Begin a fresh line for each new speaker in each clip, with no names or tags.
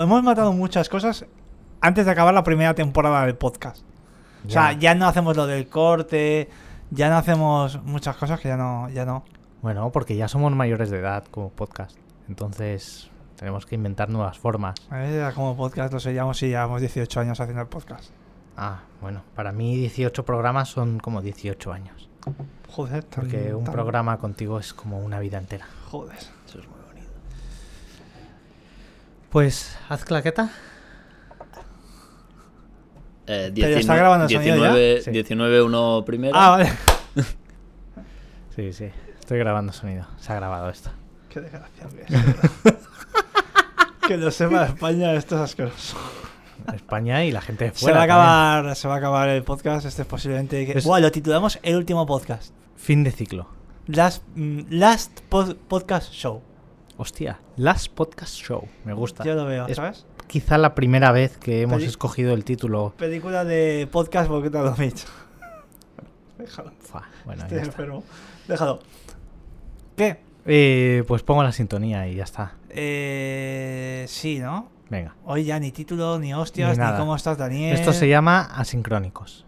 Hemos matado muchas cosas antes de acabar la primera temporada del podcast. O sea, ya no hacemos lo del corte, ya no hacemos muchas cosas que ya no, ya no.
Bueno, porque ya somos mayores de edad como podcast. Entonces tenemos que inventar nuevas formas.
Como podcast lo seríamos si llevamos 18 años haciendo el podcast.
Ah, bueno, para mí 18 programas son como 18 años.
Joder, tan-
Porque un
tan-
programa contigo es como una vida entera.
Joder.
Eso es muy.
Pues haz claqueta.
Eh,
Pero está grabando el sonido ya.
19,
Sí.
19 uno primero.
Ah, vale.
Sí, sí. Estoy grabando sonido. Se ha grabado esto.
Qué desgracia que lo sepa España, esto es asqueroso.
España y la gente de
Se
fuera.
va, a
también.
acabar, se va a acabar el podcast. Este es posiblemente. Que...
Es-
Buah, lo titulamos El último podcast.
Fin de ciclo.
Last, mm, last pod- Podcast Show.
Hostia, Last Podcast Show. Me gusta.
Yo lo veo,
Es
¿sabes?
quizá la primera vez que hemos
Peli-
escogido el título.
Película de podcast Boqueta Domich. Déjalo.
Fua, bueno,
Estoy
ya está.
enfermo. Déjalo. ¿Qué?
Eh, pues pongo la sintonía y ya está.
Eh, sí, ¿no?
Venga.
Hoy ya ni título, ni hostias,
Ni
ni, cómo estás, Daniel.
Esto se llama asincrónicos.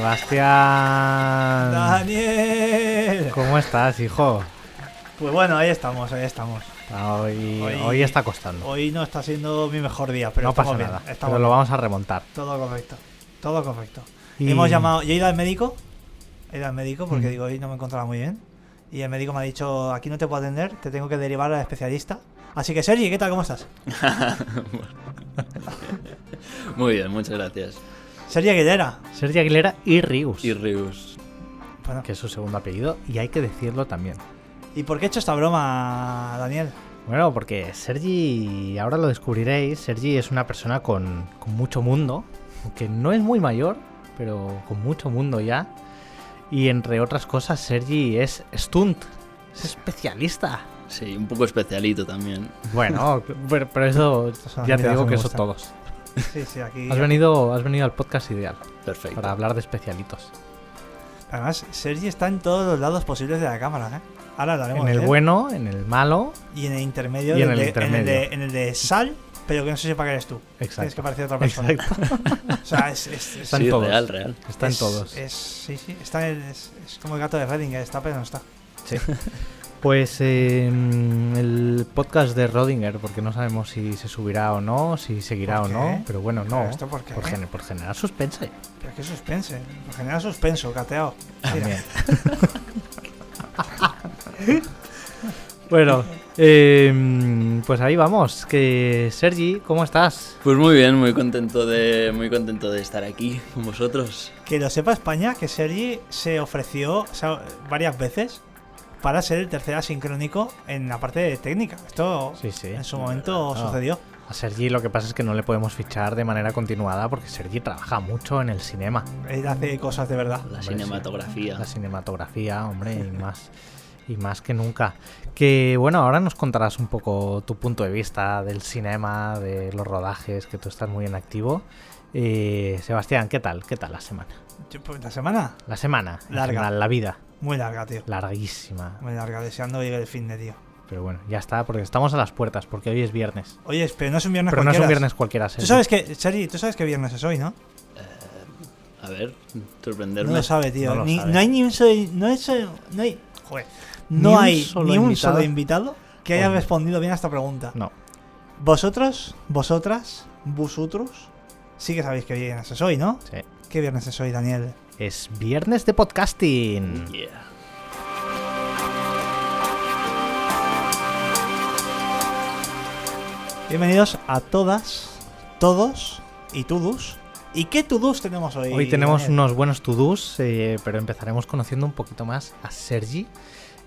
Sebastián.
¡Daniel!
¿Cómo estás, hijo?
Pues bueno, ahí estamos, ahí estamos.
Hoy,
Hoy-
hoy está costando.
Hoy no está siendo mi mejor día, pero
no
estamos
pasa
bien,
nada.
estamos
Pero lo vamos a remontar.
Todo correcto. Todo correcto.
Y-
Hemos llamado. Yo he ido al médico. He ido al médico porque
Mm.
digo, hoy no me encontraba muy bien. Y el médico me ha dicho, aquí no te puedo atender, te tengo que derivar al especialista. Así que, Sergi, ¿qué tal? ¿Cómo estás?
Muy bien, muchas gracias.
Sergi Aguilera.
Sergio Aguilera y Rius,
Y Rius.
Bueno,
que es su segundo apellido, y hay que decirlo también.
¿y por qué he hecho esta broma, Daniel?
Bueno, porque Sergi, ahora lo descubriréis, Sergi es una persona con, con mucho mundo, aunque no es muy mayor, pero con mucho mundo ya. Y entre otras cosas, Sergi es stunt, es especialista.
Sí, un poco especialito también.
Bueno, pero, pero eso ya te digo
que
que eso todos.
Sí, sí, aquí.
Has venido, has venido al podcast ideal
Perfecto.
para hablar de especialitos.
Además, Sergi está en todos los lados posibles de la cámara, ¿eh? Ahora hablaremos
En el
de él.
bueno, en el malo,
Y en el intermedio.
Y en el
de-
intermedio.
de, en el de sal, pero que no se sepa que eres tú. Tienes que
exacto.
parecer otra persona.
Exacto.
O sea, es. es, es-
Está en
sí,
todos.
real, real.
Está en todos.
Es, sí, sí. Está en- es, es como el gato de Redinger, está, pero no está.
Sí. Pues eh, el podcast de Rodinger, porque no sabemos si se subirá o no, si seguirá o
¿Por
no, pero bueno, no.
¿Pero esto por qué?
Por, gener- por generar suspense.
Pero qué suspense. Por general suspenso, cateado. Mira,
También. bueno, eh, pues ahí vamos. Que Sergi, ¿cómo estás?
Pues muy bien, muy contento de muy contento de estar aquí con vosotros.
Que lo sepa España que Sergi se ofreció o sea, varias veces para ser el tercer asincrónico en la parte de técnica. Esto
Sí, sí.
en su momento sucedió.
A Sergi lo que pasa es que no le podemos fichar de manera continuada porque Sergi trabaja mucho en el cinema.
Él hace cosas de verdad.
La
Hombre,
cinematografía.
La cinematografía, hombre, y más, y más que nunca. Que bueno, ahora nos contarás un poco tu punto de vista del cinema, de los rodajes, que tú estás muy en activo. Eh, Sebastián, ¿qué tal? ¿Qué tal la semana?
Yo, pues, La semana,
La semana,
Larga.
general, la vida,
muy larga, tío.
larguísima.
Muy larga, deseando llegar el fin de tío.
Pero bueno, ya está, porque estamos a las puertas, porque hoy es viernes.
Oye, pero no es un viernes
Pero no es un
cualquiera.
viernes cualquiera,
Tú
Sergi.
sabes que, Sergi, tú sabes que viernes es hoy, ¿no?
A ver,
No
sorprenderme.
lo sabe, tío.
No lo
Ni-
sabe.
no hay ni un solo. No hay, solo- no hay, joder, no
Ni un
hay
solo
ni un
invitado.
solo invitado que haya respondido bien a esta pregunta.
No,
Vosotros, vosotras, vosotros, sí que sabéis que viernes es hoy, ¿no?
sí.
¿Qué viernes es hoy, Daniel?
Es viernes de podcasting.
Yeah.
Bienvenidos a todas, todos y tudus. ¿Y qué tudus tenemos hoy?
Hoy tenemos
Daniel?
unos buenos to-dos, eh, pero empezaremos conociendo un poquito más a Sergi.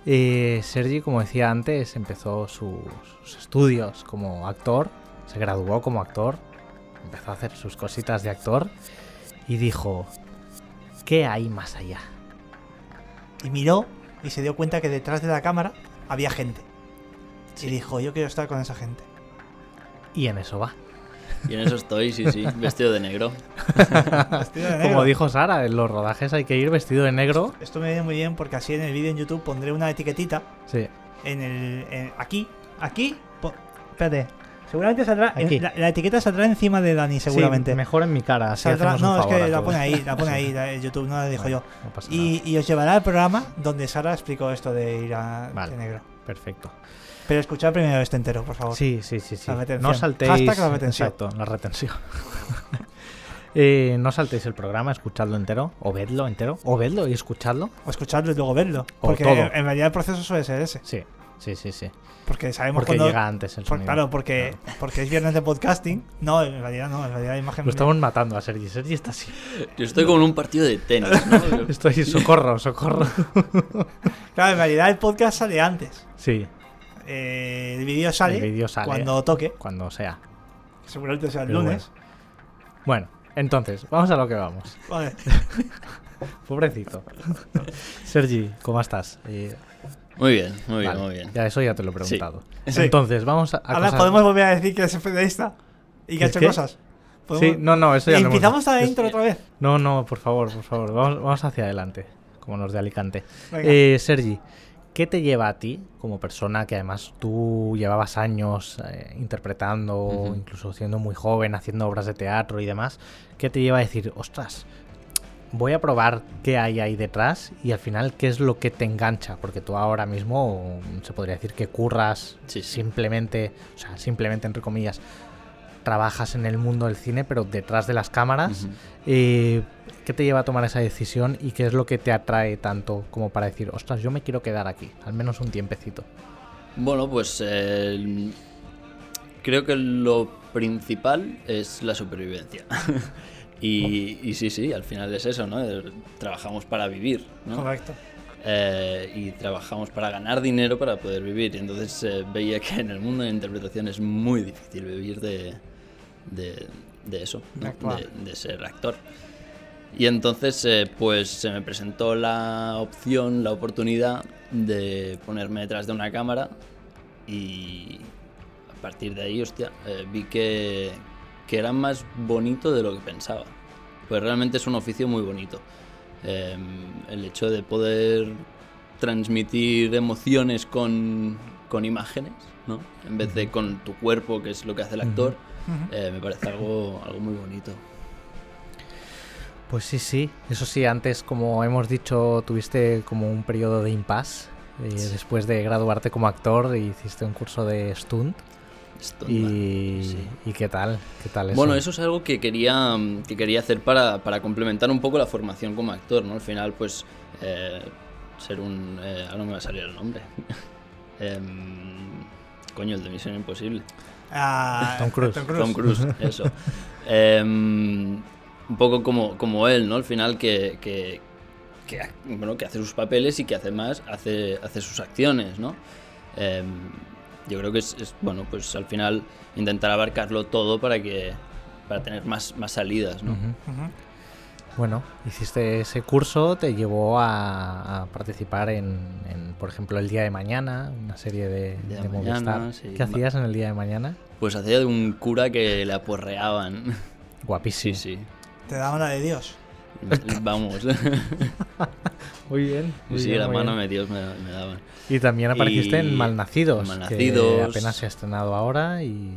Eh, Sergi, como decía antes, empezó sus, sus estudios como actor, se graduó como actor, empezó a hacer sus cositas de actor y dijo, ¿qué hay más allá?
Y miró y se dio cuenta que detrás de la cámara había gente. Y dijo, yo quiero estar con esa gente.
Y en eso va.
Y en eso estoy, sí, sí, vestido de negro.
Vestido de negro.
Como dijo Sara, en los rodajes hay que ir vestido de negro.
Esto me viene muy bien porque así en el vídeo en YouTube pondré una etiquetita
Sí.
en el en- aquí, aquí, espérate. Seguramente saldrá
Aquí.
la, la etiqueta saldrá encima de Dani seguramente.
Sí, mejor en mi cara.
Saldrá- no, es que la pone ahí, la pone ahí la- YouTube, no la dijo
Bueno,
yo.
No
Y, y os llevará al programa donde Sara explicó esto de ir a
Vale.
de negro.
nada. Perfecto.
Pero escuchad primero este entero, por favor.
Sí, sí, sí, sí.
La.
No saltéis.
Hashtag la retención.
Exacto, la retención. Eh, no saltéis el programa, escuchadlo entero, o vedlo entero, o vedlo y escuchadlo.
O escucharlo y luego verlo. Porque
todo.
en realidad el proceso suele ser ese.
Sí, sí, sí, sí.
Porque sabemos
Porque
cuando.
llega antes el
por-
sonido.
claro, porque, porque es viernes de podcasting. No, en realidad no, en realidad la imagen.
Lo estamos matando a Sergi. Sergi está así.
Yo estoy como en un partido de tenis, ¿no?
Estoy socorro, socorro.
Claro, en realidad el podcast sale antes.
Sí,
Eh, el vídeo sale,
el vídeo sale
cuando toque.
cuando sea.
Seguramente sea el
Pero
lunes.
Bueno, entonces, vamos a lo que vamos.
Vale.
Pobrecito. Sergi, ¿cómo estás? Eh,
Muy bien, muy bien,
vale,
muy bien.
Ya eso ya te lo he preguntado.
Sí.
Entonces, vamos a, a
Ahora
cosas-
podemos volver a decir que es periodista y que ha
¿Es
hecho
qué?
cosas.
Sí, no, no, eso ya lo hemos-
Empezamos a la
es-
intro otra vez.
No, no, por favor, por favor. Vamos, vamos hacia adelante, como los de Alicante. Eh, Sergi, ¿qué te lleva a ti, como persona que además tú llevabas años eh, interpretando, incluso siendo muy joven, haciendo obras de teatro y demás? ¿Qué te lleva a decir, ostras, voy a probar qué hay ahí detrás y al final qué es lo que te engancha? Porque tú ahora mismo se podría decir que curras
Sí, sí.
simplemente, o sea, simplemente entre comillas, trabajas en el mundo del cine, pero detrás de las cámaras.
Ujú.
Eh, ¿Qué te lleva a tomar esa decisión y qué es lo que te atrae tanto como para decir, ostras, yo me quiero quedar aquí, al menos un tiempecito?
Bueno, pues eh, creo que lo principal es la supervivencia. y, y sí, sí, al final es eso, ¿no? Trabajamos para vivir, ¿no?
Correcto.
Eh, y trabajamos para ganar dinero para poder vivir. Y entonces eh, veía que en el mundo de la interpretación es muy difícil vivir de, de, de eso,
De
¿no? de ser actor. Y entonces eh, pues se me presentó la opción, la oportunidad de ponerme detrás de una cámara y a partir de ahí, hostia, eh, vi que, que era más bonito de lo que pensaba. Pues realmente es un oficio muy bonito. Eh, el hecho de poder transmitir emociones con, con imágenes, ¿no? En vez de con tu cuerpo, que es lo que hace el actor, eh, me parece algo, algo muy bonito.
Pues sí, sí. Eso sí, antes, como hemos dicho, tuviste como un periodo de impasse. eh, después de graduarte como actor, hiciste un curso de stunt.
Stuntman,
Y,
sí.
¿Y qué tal? ¿Qué tal eso?
Bueno, eso es algo que quería, que quería hacer para, para complementar un poco la formación como actor, ¿no? Al final, pues, eh, ser un... eh, ahora no me va a salir el nombre. Em, coño, el de Misión Imposible.
Ah,
Tom Cruise.
Tom Cruise, eso. Em, un poco como, como él, ¿no? Al final que, que, bueno, que hace sus papeles y que hace más, hace, hace sus acciones, ¿no? Yo creo que es, es, bueno, pues al final intentar abarcarlo todo para que para tener más, más salidas, ¿no?
Bueno, hiciste ese curso, te llevó a, a participar en, en, por ejemplo, El Día de Mañana, una serie de,
Día de
de
Mañana,
Movistar.
sí.
¿Qué hacías en El Día de Mañana?
Pues hacía de un cura que le aporreaban.
Guapísimo.
sí.
Te da una de Dios.
Vamos.
Muy bien. muy
sí,
bien,
la
muy
mano
bien.
me, Dios me, me daban.
Y también apareciste en
Y-
Malnacidos,
Malnacidos.
que apenas se ha estrenado ahora y...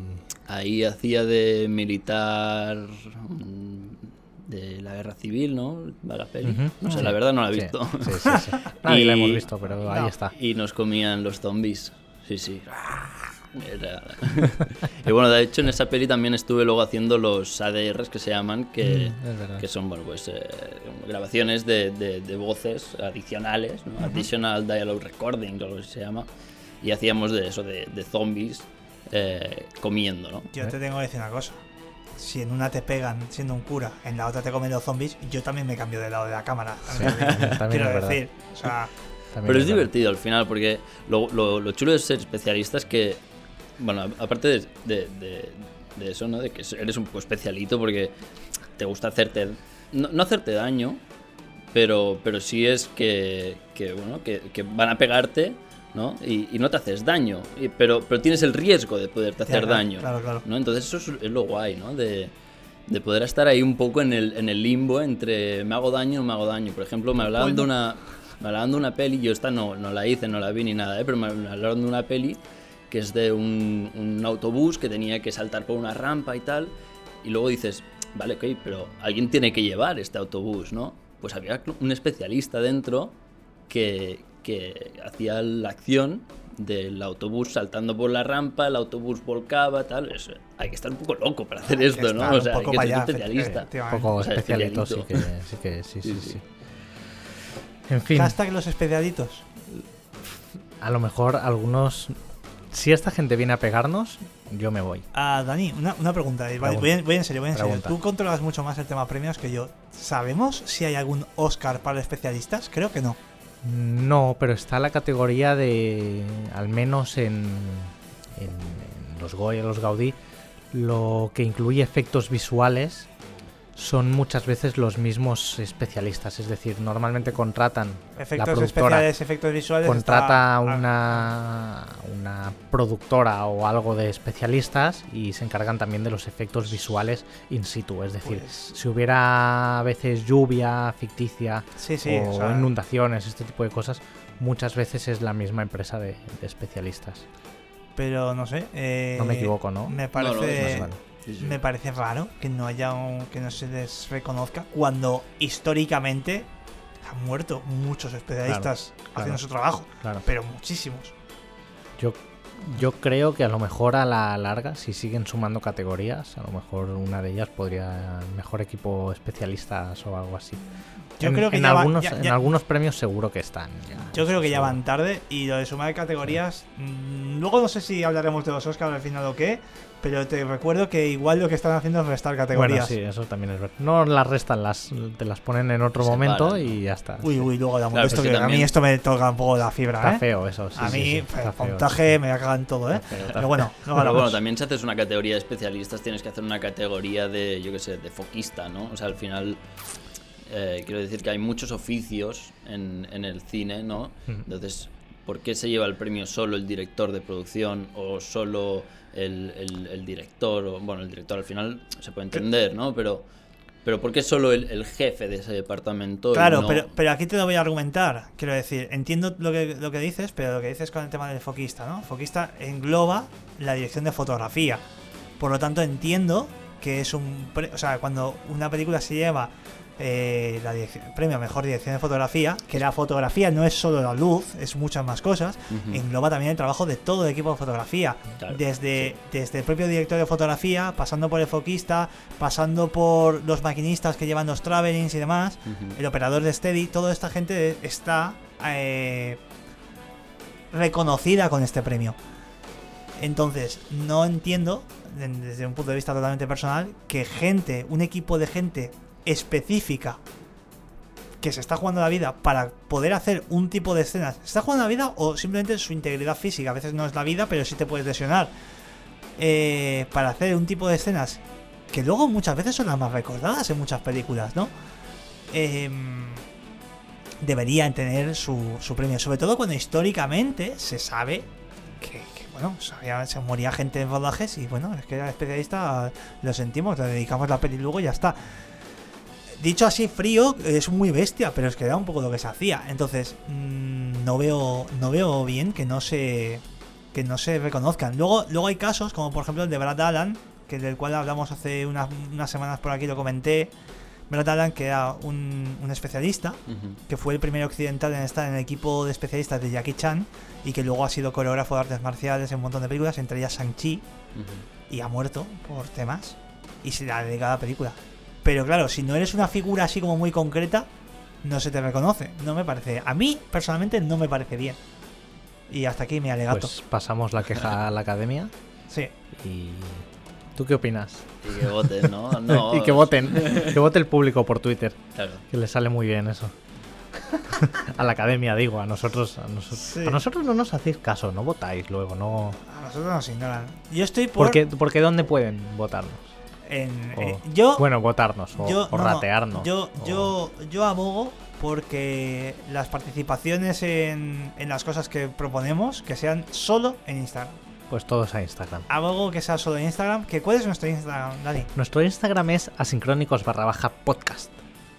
Ahí hacía de militar mm, de la guerra civil, ¿no? Va la peli. No sé,
Sí.
la verdad no la he
Sí,
visto.
Sí, sí, sí. Nadie la
Y-
hemos visto, pero ahí
No.
está.
Y nos comían los zombies. Sí, sí. Era- y bueno, de hecho en esa peli también estuve luego haciendo los ADRs que se llaman, que,
Mm,
que son bueno, pues, eh, grabaciones de, de- de voces adicionales, ¿no? Additional Dialogue Recording, o lo que se llama. Y hacíamos de eso, de, de zombies eh, comiendo, ¿no?
Yo te tengo que decir una cosa. Si en una te pegan siendo un cura, en la otra te comen los zombies, yo también me cambio de lado de la cámara.
también
Quiero decir, o sea,
También
Pero es divertido al final, porque lo, lo- lo chulo de ser especialista es que, bueno, aparte de, de- de- de eso, ¿no? De que eres un poco especialito porque te gusta hacerte, no, no hacerte daño, pero, pero sí es que, que, bueno, que, que van a pegarte ¿no? Y, y no te haces daño, y- pero, pero tienes el riesgo de poderte hacer
claro,
daño.
claro, claro.
¿no? Entonces eso es, es lo guay, ¿no? De, de poder estar ahí un poco en el, en el limbo entre me hago daño o no me hago daño. Por ejemplo, me hablaban de una, me hablaban de una peli, yo esta no, no la hice, no la vi ni nada, ¿eh? pero me me hablaron de una peli que es de un, un autobús que tenía que saltar por una rampa y tal, y luego dices, vale, ok, pero alguien tiene que llevar este autobús, ¿no? Pues había un especialista dentro que, que hacía la acción del autobús saltando por la rampa, el autobús volcaba, tal. Es- hay que estar un poco loco para hacer esto, ¿no? O
un
sea, hay
poco
que ser especialista.
Un poco
O sea,
especialito, sí que, sí que sí, sí,
Sí,
sí.
sí.
En fin,
Hashtag los especialitos.
a lo mejor algunos... Si esta gente viene a pegarnos, yo me voy.
Ah, Dani, una, una pregunta. eh,
Pregunta.
voy, voy en serio, voy en serio.
Pregunta.
Tú controlas mucho más el tema premios que yo. ¿Sabemos si hay algún Oscar para especialistas? Creo que no.
No, pero está la categoría de, al menos en, en- en los Goya, los Gaudí, lo que incluye efectos visuales son muchas veces los mismos especialistas. Es decir, normalmente contratan la
Efectos
productora
especiales, efectos visuales.
contrata
está-
una, una productora o algo de especialistas y se encargan también de los efectos visuales in situ. Es decir,
Pues-
si hubiera a veces lluvia ficticia
Sí, sí.
o
o sea,
inundaciones, este tipo de cosas, muchas veces es la misma empresa de, de especialistas.
pero no sé. eh,
No me equivoco, ¿no?
Me
No,
parece.
no. Sí, sí.
Me parece raro que no haya un- que no se les reconozca cuando históricamente han muerto muchos especialistas
claro.
haciendo su trabajo,
Claro.
pero muchísimos.
Yo, yo creo que a lo mejor a la larga, si siguen sumando categorías, a lo mejor una de ellas podría mejor equipo especialistas o algo así.
Yo
en,
creo que
en
ya va-
algunos,
ya-
en algunos premios seguro que están.
Yo creo que ya van tarde y lo de sumar categorías. mm, luego no sé si hablaremos de los Oscars al final o qué, pero te recuerdo que igual lo que están haciendo es restar
Bueno,
categorías.
sí, eso también es verdad. No las restan, las, te las ponen en otro
Separan,
momento
¿no?
y ya está.
Uy, uy, luego hablamos
Claro,
de esto,
porque
que a mí esto me toca un poco la fibra,
Está
¿eh?
feo eso. sí,
a
sí,
mí,
sí,
pues,
está
el montaje
sí.
me va cagando todo, ¿eh?
Está feo, está
Pero bueno, luego
Pero bueno, también si haces una categoría de especialistas tienes que hacer una categoría de, yo qué sé, de foquista, ¿no? O sea, al final, eh, quiero decir que hay muchos oficios en, en el cine, ¿no? Entonces, ¿por qué se lleva el premio solo el director de producción o solo el, el- el director? O, bueno, el director al final se puede entender, ¿no? Pero, pero ¿por qué solo el, el jefe de ese departamento?
Claro,
no-
pero, pero aquí te lo voy a argumentar. Quiero decir, entiendo lo que, lo que dices, pero lo que dices con el tema del foquista, ¿no? Foquista engloba la dirección de fotografía. Por lo tanto, entiendo que es un. pre- o sea, cuando una película se lleva eh, la dirección- premio a mejor dirección de fotografía, que la fotografía no es solo la luz, es muchas más cosas, engloba también el trabajo de todo el equipo de fotografía.
Claro,
desde, desde el propio director de fotografía, pasando por el foquista, pasando por los maquinistas que llevan los travelings y demás el operador de Steady, toda esta gente está eh, reconocida con este premio. Entonces, no entiendo, de- desde un punto de vista totalmente personal, que gente, un equipo de gente específica que se está jugando la vida para poder hacer un tipo de escenas, ¿se está jugando la vida o simplemente su integridad física? A veces no es la vida, pero sí te puedes lesionar. Eh, para hacer un tipo de escenas que luego muchas veces son las más recordadas en muchas películas, ¿no? Em, deberían tener su, su premio. Sobre todo cuando históricamente se sabe que, bueno, se moría gente en rodajes y bueno, es que era especialista, lo sentimos, le dedicamos la peli luego y ya está. Dicho así frío, es muy bestia, pero es que era un poco lo que se hacía. Entonces, mm, no veo no veo bien que no se que no se reconozcan. Luego luego hay casos como por ejemplo el de Brad Allan, que del cual hablamos hace unas, unas semanas por aquí lo comenté. Brad Allan que era un, un especialista que fue el primer occidental en estar en el equipo de especialistas de Jackie Chan y que luego ha sido coreógrafo de artes marciales en un montón de películas, entre ellas Shang-Chi, y ha muerto por temas y se le ha dedicado a la película. Pero claro, si no eres una figura así como muy concreta, no se te reconoce. No me parece. A mí, personalmente, no me parece bien. Y hasta aquí mi alegato.
Pues pasamos la queja a la academia
sí.
y... ¿Tú qué opinas?
Y que voten, ¿no? No,
y que voten, que vote el público por Twitter,
Claro.
que le sale muy bien eso. a la academia, digo, a nosotros, a, noso-
Sí.
a nosotros no nos hacéis caso, no votáis luego, no.
A nosotros nos ignoran. Yo estoy por.
Porque, porque ¿dónde pueden votarnos?
En,
O-
eh, yo,
Bueno, votarnos o,
yo,
o
no, no,
ratearnos.
yo, yo abogo porque las participaciones en, en las cosas que proponemos que sean solo en Instagram.
Pues todos a Instagram.
Abogo que sea solo en Instagram. ¿Que ¿Cuál es nuestro Instagram, Dani?
Nuestro Instagram es asincrónicos barra baja podcast.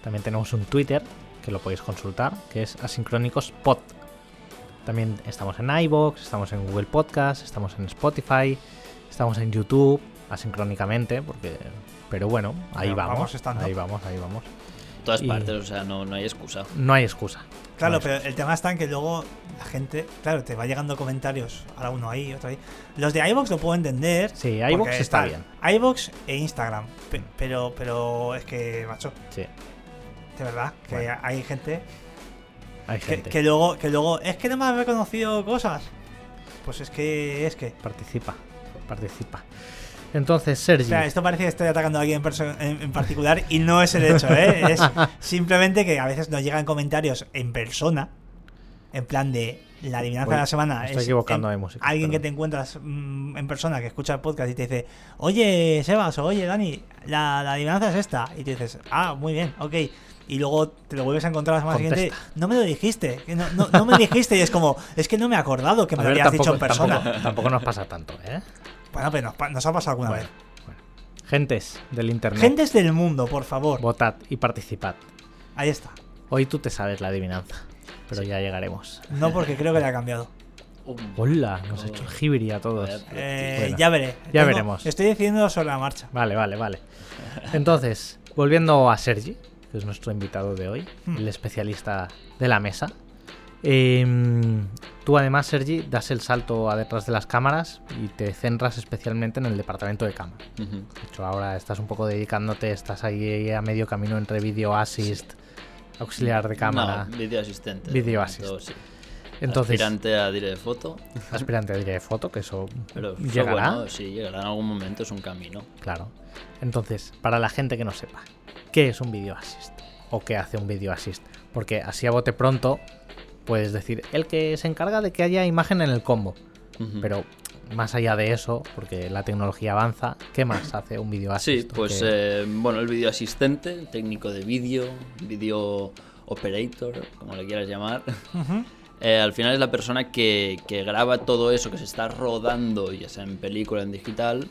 También tenemos un Twitter que lo podéis consultar, que es asincrónicos pod. También estamos en iBox, estamos en Google Podcast, estamos en Spotify, estamos en YouTube, asincrónicamente, porque. Pero bueno, ahí
Pero
vamos. Ahí vamos, ahí vamos.
todas
Y-
partes, o sea, no, no hay excusa.
No hay excusa.
Claro,
No hay
pero el tema está en que luego la gente, claro, te va llegando comentarios, ahora uno ahí, otro ahí. Los de iVoox lo puedo entender.
Sí, iVoox está bien.
iVoox e Instagram. pe- Pero, pero es que, macho,
Sí,
de verdad, que
Bueno.
hay gente
hay
que,
gente.
que luego, que luego, es que no me ha reconocido cosas. Pues es que, es que.
Participa, participa. Entonces, Sergi.
O sea, esto parece que estoy atacando a alguien en, en- particular y no es el hecho, ¿eh? Es simplemente que a veces nos llegan comentarios en persona, en plan de la adivinanza
Uy,
de la semana.
estoy
es
equivocando
en-
de música,
Alguien que te encuentras mm, en persona, que escucha el podcast y te dice, oye, Sebas, o oye, Dani, la, la adivinanza es esta. Y te dices, ah, muy bien, ok. Y luego te lo vuelves a encontrar la semana
Contesta.
siguiente, no me lo dijiste, no, no, no me dijiste. Y es como, es que no me he acordado que me
A
lo
ver,
habías dicho en persona.
tampoco- tampoco nos pasa tanto, ¿eh?
Bueno, pero nos, ha pasado alguna
Bueno,
vez.
bueno. Gentes del internet.
Gentes del mundo, por favor.
Votad y participad.
Ahí está.
Hoy tú te sabes la adivinanza, pero ya llegaremos.
No porque creo que le ha cambiado.
Hola, nos ha hecho el jibiri a todos.
Eh,
Bueno,
ya veré.
ya veremos.
Estoy diciendo sobre la marcha.
Vale, vale, vale. Entonces, volviendo a Sergi, que es nuestro invitado de hoy,
Hmm.
el especialista de la mesa. Em, tú además, Sergi, das el salto a detrás de las cámaras y te centras especialmente en el departamento de cámara. De hecho, ahora estás un poco dedicándote, estás ahí a medio camino entre video assist, auxiliar de cámara,
No, vídeo asistente.
Video
de
assist.
sí.
entonces
Aspirante a dire de foto,
aspirante a director de foto, que eso
pero
llegará.
bueno, sí, llegará en algún momento, es un camino.
Claro. Entonces, para la gente que no sepa, ¿qué es un video assist? ¿O qué hace un video assist? Porque así a bote pronto puedes decir, el que se encarga de que haya imagen en el combo. Pero más allá de eso, porque la tecnología avanza, ¿qué más hace un video
Sí,
assist?
pues
Que-
eh, bueno, el vídeo asistente, técnico de vídeo, vídeo operator, como le quieras llamar. Eh, al final es la persona que, que graba todo eso que se está rodando, ya sea en película, en digital,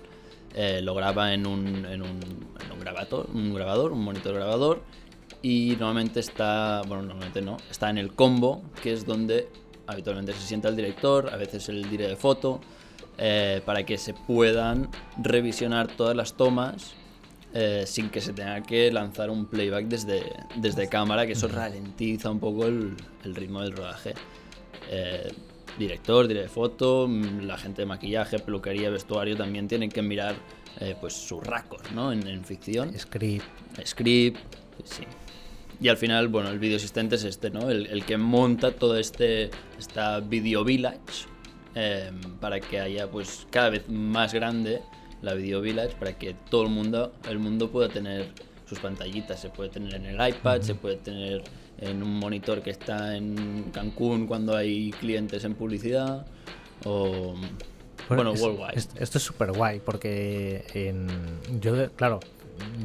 eh, lo graba en un, en un, en un grabador, un monitor grabador, y normalmente está, bueno, normalmente no, está en el combo, que es donde habitualmente se sienta el director, a veces el director de foto, eh, para que se puedan revisionar todas las tomas eh, sin que se tenga que lanzar un playback desde, desde cámara, que eso ralentiza un poco el, el ritmo del rodaje. Eh, director, director de foto, la gente de maquillaje, peluquería, vestuario también tienen que mirar pues sus racos ¿no? en, en ficción
Script.
script, sí. Y al final, bueno, el video asistente es este, ¿no? El, el que monta todo este, esta video village eh, para que haya, pues, cada vez más grande la video village para que todo el mundo, el mundo pueda tener sus pantallitas. Se puede tener en el iPad, se puede tener en un monitor que está en Cancún cuando hay clientes en publicidad o, bueno,
es-
worldwide.
es- esto es súper guay porque en, yo, claro,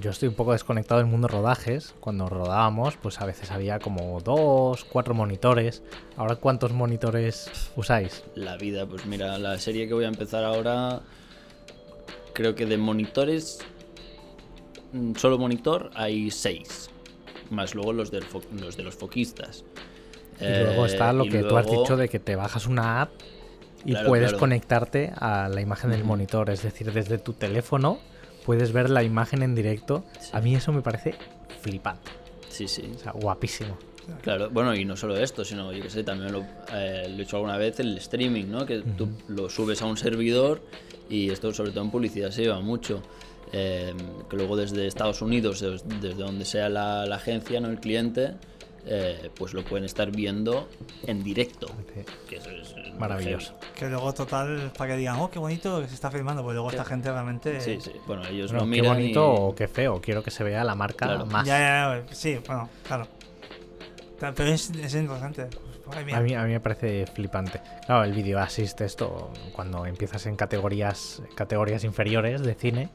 yo estoy un poco desconectado del mundo rodajes. Cuando rodábamos, pues a veces había como dos, cuatro monitores. Ahora, ¿cuántos monitores usáis?
la vida. Pues mira, la serie que voy a empezar ahora, creo que de monitores, mm, solo monitor, hay seis. Más luego los, del fo- los de los foquistas.
Y luego está lo
Eh, y
que tú has dicho de que te bajas una app y
Claro,
puedes
claro.
conectarte a la imagen del monitor. Es decir, desde tu teléfono puedes ver la imagen en directo.
Sí.
A mí eso me parece flipante.
Sí, sí.
O sea, guapísimo.
Claro, bueno, y no solo esto, sino, yo que sé, también lo, eh, lo he hecho alguna vez el streaming, ¿no? Que tú lo subes a un servidor y esto sobre todo en publicidad se lleva mucho. eh, que luego desde Estados Unidos, des- desde donde sea la, la agencia, no el cliente, eh, pues lo pueden estar viendo en directo. Que eso es eh,
Maravilloso.
Que luego, total, para que digan, oh, qué bonito que se está filmando, pues luego esta gente realmente.
Sí, sí. Bueno, ellos lo
qué
miran
bonito
y-
o qué feo. Quiero que se vea la marca
Claro.
más.
Ya, ya, ya, sí, bueno, claro. Pero es, es interesante. Ay.
A mí, a mí me parece flipante. Claro, el video assist, esto, cuando empiezas en categorías, categorías inferiores de cine,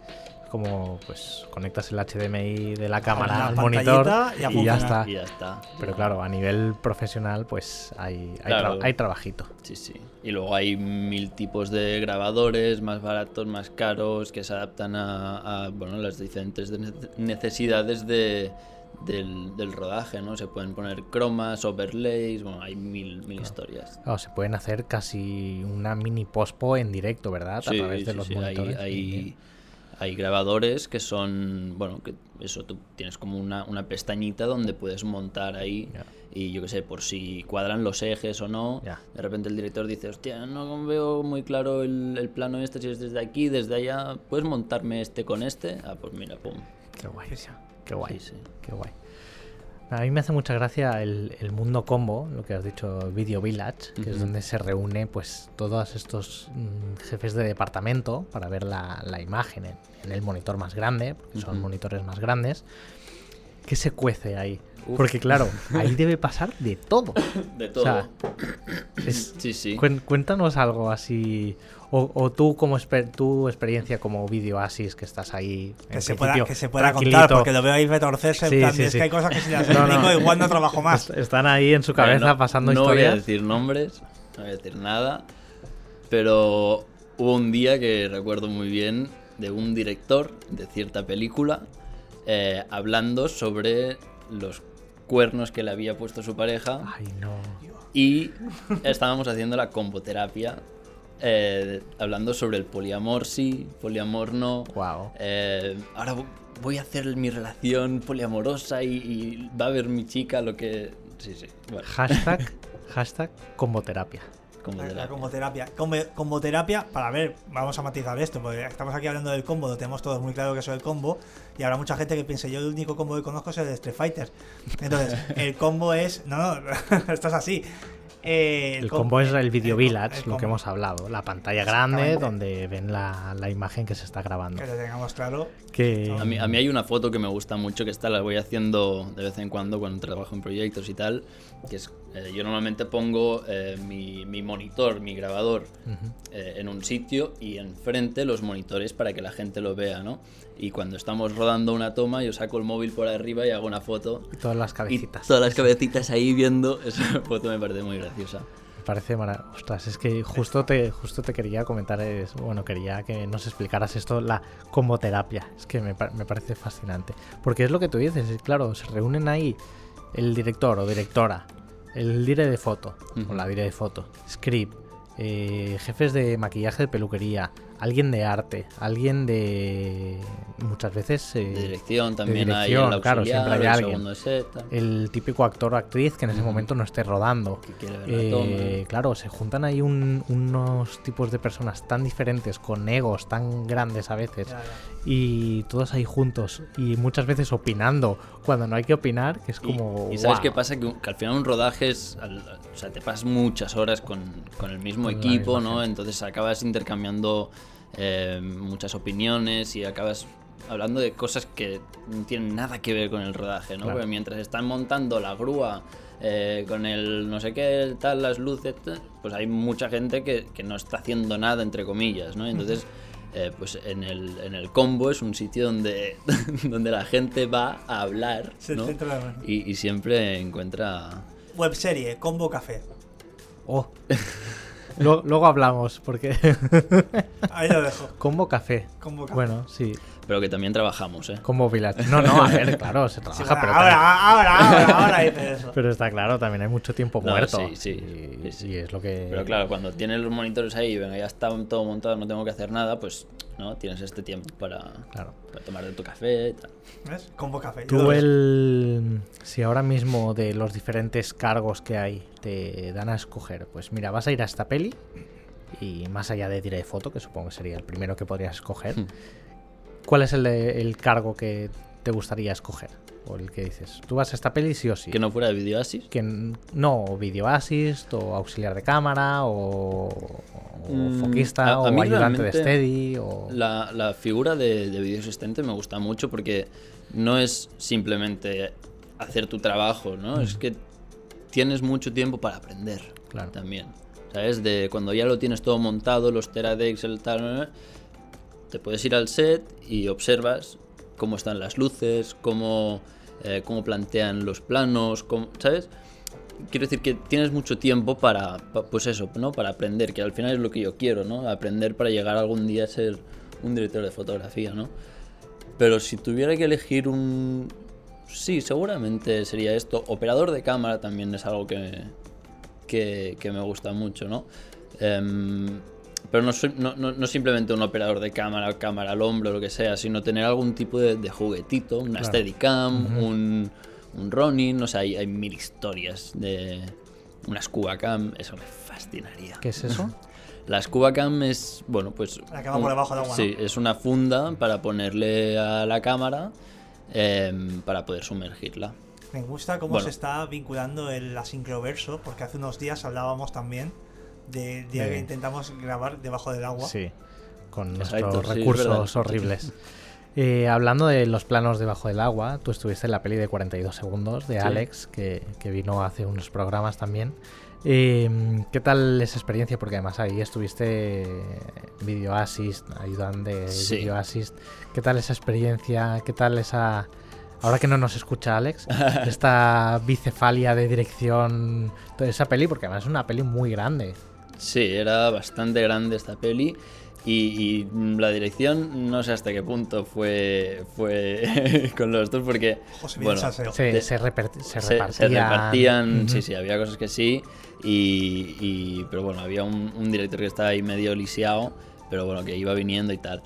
como pues conectas el HDMI de la cámara al monitor
y
ya está.
Y ya está.
Pero claro, a nivel profesional, pues hay, hay,
Claro.
tra- hay trabajito.
Sí, sí. Y luego hay mil tipos de grabadores, más baratos, más caros, que se adaptan a, a, bueno, las diferentes de- necesidades de, del, del rodaje, ¿no? Se pueden poner cromas, overlays, bueno, hay mil, mil historias.
Claro, se pueden hacer casi una mini pospo en directo, ¿verdad? A
Sí,
través de
sí,
los
sí,
monitores.
hay, hay grabadores que son, bueno, que eso, tú tienes como una, una pestañita donde puedes montar ahí y yo qué sé, por si cuadran los ejes o no, de repente el director dice, hostia, no veo muy claro el, el plano este, si es desde aquí, desde allá, ¿puedes montarme este con este? Ah, pues mira, pum.
Qué guay. Qué guay.
Sí, sí.
Qué guay. A mí me hace mucha gracia el, el mundo combo, lo que has dicho, Video Village, que es donde se reúne pues todos estos mm, jefes de departamento para ver la, la imagen en, en el monitor más grande, porque son monitores más grandes. ¿Qué se cuece ahí?
Uf.
Porque claro, ahí debe pasar de todo.
De
O
todo.
sea, es-
sí, sí.
cuéntanos algo así. O, o tú como exper- tu experiencia como Video Asis que estás ahí
Que se, pueda, que se pueda
tranquilito.
contar, porque lo veo ahí retorcerse. en
Sí,
plan,
sí,
es
sí.
que hay cosas que si las
No,
explico,
no.
igual no trabajo más.
Est- Están ahí en su cabeza
Bueno,
pasando
no voy a decir nombres, no voy a decir nada, pero hubo un día que recuerdo muy bien de un director de cierta película eh, hablando sobre los cuernos que le había puesto su pareja
Ay, no.
y estábamos haciendo la comboterapia eh, hablando sobre el poliamor sí, poliamor no.
Wow.
Eh, ahora vo- voy a hacer mi relación poliamorosa y, y va a ver mi chica lo que... Sí, sí. Bueno,
Hashtag, hashtag comboterapia.
La
comboterapia.
comboterapia. Combo- comboterapia, para ver, vamos a matizar esto, porque estamos aquí hablando del combo, lo tenemos todos muy claro que eso es el combo, y habrá mucha gente que piense, yo el único combo que conozco es el de Street Fighter. Entonces, el combo es. No, no, esto es así. Eh,
El
com-
combo es el Video
el
Village,
el
lo que hemos hablado. La pantalla grande donde ven la, la imagen que se está grabando.
Que lo tengamos claro.
Que,
A mí, a mí hay una foto que me gusta mucho, que esta la voy haciendo de vez en cuando cuando trabajo en proyectos y tal, que es, eh, yo normalmente pongo eh, mi, mi monitor, mi grabador,
Ujú.
eh, en un sitio y enfrente los monitores para que la gente lo vea, ¿no? Y cuando estamos rodando una toma, yo saco el móvil por arriba y hago una foto.
Y todas las
Y
cabecitas.
todas las cabecitas ahí viendo, esa foto me parece muy graciosa.
Me parece maravilloso. Ostras, es que justo te, justo te quería comentar, es, bueno, quería que nos explicaras esto, la comboterapia. Es que me, me parece fascinante. Porque es lo que tú dices, y claro, se reúnen ahí el director o directora, el dire de foto, o la dire de foto, script, eh, jefes de maquillaje de peluquería, alguien de arte, alguien de... muchas veces... eh,
De dirección también
dirección,
hay
claro, siempre hay
el
alguien.
set, tal,
el típico actor o actriz que en ese momento no esté rodando.
que ver
Eh, claro, se juntan ahí un- unos tipos de personas tan diferentes, con egos tan grandes a veces, y todos ahí juntos, y muchas veces opinando cuando no hay que opinar, que es
Y-
como...
Y, sabes
¡guau!
qué pasa? Que, que al final un rodaje es. al- o sea, te pasas muchas horas con, con el mismo
Con
equipo, ¿no?
gente.
Entonces acabas intercambiando eh, muchas opiniones y acabas hablando de cosas que no tienen nada que ver con el rodaje, ¿no?
Claro.
Porque mientras están montando la grúa eh, con el no sé qué, tal, las luces, tal, pues hay mucha gente que, que no está haciendo nada, entre comillas, ¿no? Entonces. Eh, pues en el, en el combo es un sitio donde, donde la gente va a hablar y, y siempre encuentra
Webserie, Combo Café.
Oh. Luego hablamos, porque...
Ahí lo dejo.
Combo Café.
Combo Café.
Bueno, sí.
Pero que también trabajamos, ¿eh?
Combo Village. No, no, a ver, claro, se trabaja, pero...
ahora,
también-
ahora, ahora, ahora dice eso.
Pero está claro, también hay mucho tiempo
No,
muerto.
sí, sí,
Y,
sí, sí.
y es lo que...
Pero claro, cuando tienes los monitores ahí y venga, ya está todo montado, no tengo que hacer nada, pues no tienes este tiempo para,
Claro.
para tomar de tu café. Tal.
¿Ves? Combo Café.
Tú el... Si ahora mismo de los diferentes cargos que hay te dan a escoger, pues mira, vas a ir a esta peli y más allá de tira de foto, que supongo que sería el primero que podrías escoger,
Hmm.
¿Cuál es el, el cargo que te gustaría escoger? O el que dices, tú vas a esta peli sí o sí.
Que no fuera de video así.
Que no, o video assist, o auxiliar de cámara, o, o
Mm,
foquista,
a- a
o ayudante de steady, o...
La, la figura de, de video asistente me gusta mucho porque no es simplemente hacer tu trabajo, ¿no? Es que tienes mucho tiempo para aprender
Claro.
también. ¿Sabes? De cuando ya lo tienes todo montado, los teradex, el tal, te puedes ir al set y observas cómo están las luces, cómo, eh, cómo plantean los planos, cómo- ¿sabes? Quiero decir que tienes mucho tiempo para, pa- pues eso, ¿no? Para aprender, que al final es lo que yo quiero, ¿no? Aprender para llegar algún día a ser un director de fotografía, ¿no? Pero si tuviera que elegir un... Sí, seguramente sería esto. Operador de cámara también es algo que, que, que me gusta mucho, ¿no? Em, pero no, soy- no, no- no simplemente un operador de cámara, cámara al hombro, lo que sea, sino tener algún tipo de, de juguetito, una
Claro.
Steadicam, un, un Ronin, o sea, hay, hay mil historias de una Scuba Cam, eso me fascinaría.
¿Qué es eso?
La Scuba Cam es, bueno, pues...
La que va por debajo del agua,
Sí,
¿no?
es una funda para ponerle a la cámara em, para poder sumergirla.
Me gusta cómo
Bueno.
se está vinculando el asincroverso, porque hace unos días hablábamos también del día
De-
que intentamos grabar debajo del agua.
Sí, con
Exacto,
nuestros
sí,
recursos horribles. Eh, hablando de los planos debajo del agua, tú estuviste en la peli de 42 segundos de
Sí.
Alex, que, que vino hace unos programas también. Eh, ¿Qué tal esa experiencia? Porque además ahí estuviste Video Assist, ayudante de
Sí.
Video Assist. ¿Qué tal esa experiencia? ¿Qué tal esa... Ahora que no nos escucha Alex, esta bicefalia de dirección, toda esa peli, porque además es una peli muy grande.
Sí, era bastante grande esta peli. Y, y la dirección, no sé hasta qué punto fue, fue con los dos, porque
José
bueno.
Se,
de-
se, reper- se
se,
repartían.
se repartían,
Ujú.
sí, sí, había cosas que sí, y, y- pero bueno, había un, un director que estaba ahí medio lisiado, pero bueno, que iba viniendo y tal,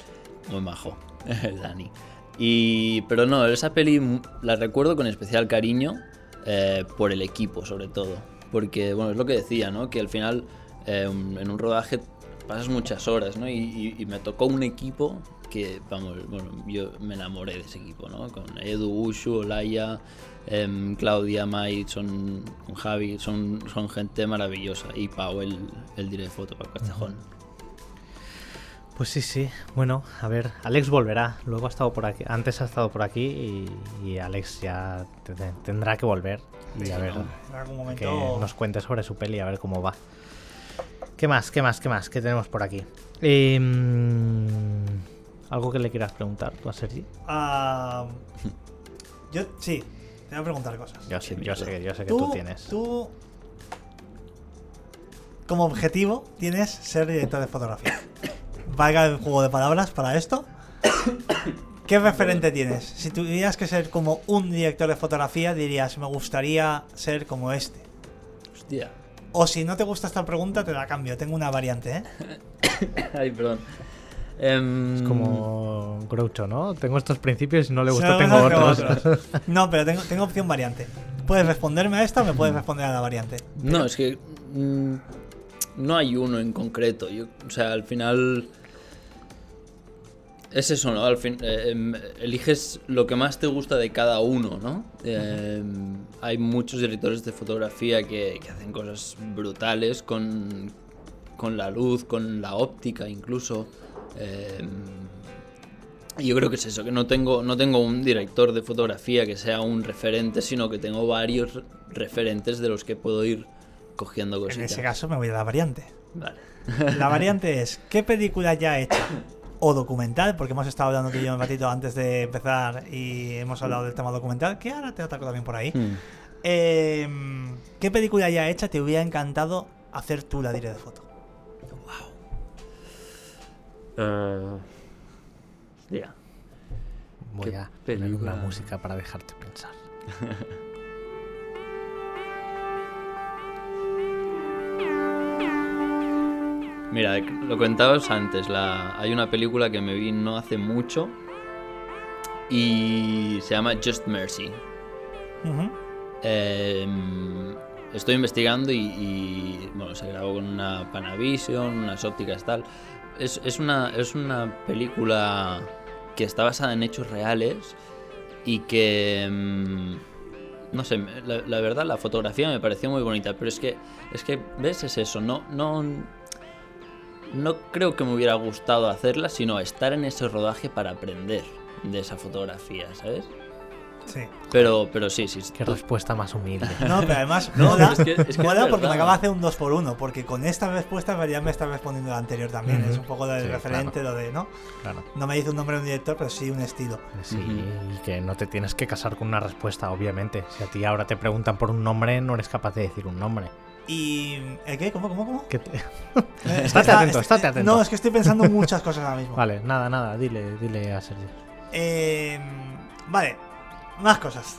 muy majo, el Dani. Y, pero no, esa peli la recuerdo con especial cariño eh, por el equipo, sobre todo, porque bueno, es lo que decía, ¿no? Que al final eh, un- en un rodaje pasas muchas horas, ¿no? Y, y- y me tocó un equipo que, vamos, bueno, yo me enamoré de ese equipo, ¿no? Con Edu, Ushu, Olaya, em, Claudia, Mai, son, con Javi, son, son gente maravillosa. Y Pau, el, el director de foto, Pau Castejón.
Pues sí, sí. Bueno, a ver, Alex volverá. Luego ha estado por aquí. Antes ha estado por aquí y, y Alex ya te- te- tendrá que volver. Y
Sí,
a ver
¿no?
En algún
que
momento.
nos cuente sobre su peli, a ver cómo va. ¿Qué más? ¿Qué más? ¿Qué más? ¿Qué tenemos por aquí? Em, ¿Algo que le quieras preguntar tú a Sergi?
Ah, yo sí, te voy a preguntar cosas.
Yo, sí, yo sé, que- yo sé que
tú,
tú, tienes.
tú, como objetivo, tienes ser director de fotografía. Valga el juego de palabras para esto. ¿Qué referente tienes? Si tuvieras que ser como un director de fotografía, dirías, me gustaría ser como este.
Hostia.
O si no te gusta esta pregunta, te la cambio. Tengo una variante, ¿eh?
Ay, perdón. Em,
Es como Groucho, ¿no? Tengo estos principios y no le gusta,
no,
tengo
no, tengo
otros.
otros. No, pero tengo, tengo opción variante. Puedes responderme a esta o me puedes responder a la variante.
No, es que mm, no hay uno en concreto. Yo, o sea, al final es eso, ¿no? Al fin eh, em, eliges lo que más te gusta de cada uno, ¿no? Eh, hay muchos directores de fotografía que, que hacen cosas brutales con, con la luz, con la óptica incluso. Eh, y yo creo que es eso, que no tengo, no tengo un director de fotografía que sea un referente, sino que tengo varios re- referentes de los que puedo ir cogiendo
En
cositas.
ese caso me voy a la variante.
Vale.
La variante es, ¿qué película ya hecha o documental? Porque hemos estado hablando tú y yo un ratito antes de empezar y hemos hablado del tema documental, que ahora te ataco también por ahí.
Hmm.
Eh, ¿Qué película ya hecha te hubiera encantado hacer tú la directa de foto?
Eh, ya.
Voy
¿Qué
a poner una música para dejarte pensar.
Mira, lo comentabas antes, la, hay una película que me vi no hace mucho y se llama Just Mercy. Eh, estoy investigando y, y, bueno, se grabó con una Panavision, unas ópticas tal. Es, es una, es una película que está basada en hechos reales y que mm, no sé, la, la verdad la fotografía me pareció muy bonita, pero es que es que ves es eso, no no no creo que me hubiera gustado hacerla, sino estar en ese rodaje para aprender de esa fotografía, ¿sabes?
Sí.
Pero, pero sí, sí.
Qué
tú-
respuesta más humilde.
No, pero además
No,
mola,
es que- es que
mola
es
porque me acaba de hacer un 2 por 1 porque con esta respuesta ya me está respondiendo la anterior también.
Ujú.
Es un poco del
Sí,
referente, lo de, ¿no?
Claro.
No me dice un nombre de un director, pero sí un estilo.
Sí,
Ujú.
y que no te tienes que casar con una respuesta, obviamente. Si a ti ahora te preguntan por un nombre, no eres capaz de decir un nombre.
¿Y el qué? ¿Cómo, cómo, cómo? Eh,
Estate
está-
atento,
es-
estate atento.
No, es que estoy pensando en muchas cosas ahora mismo.
Vale, nada, nada, dile, dile a Sergio.
Eh, vale, más cosas.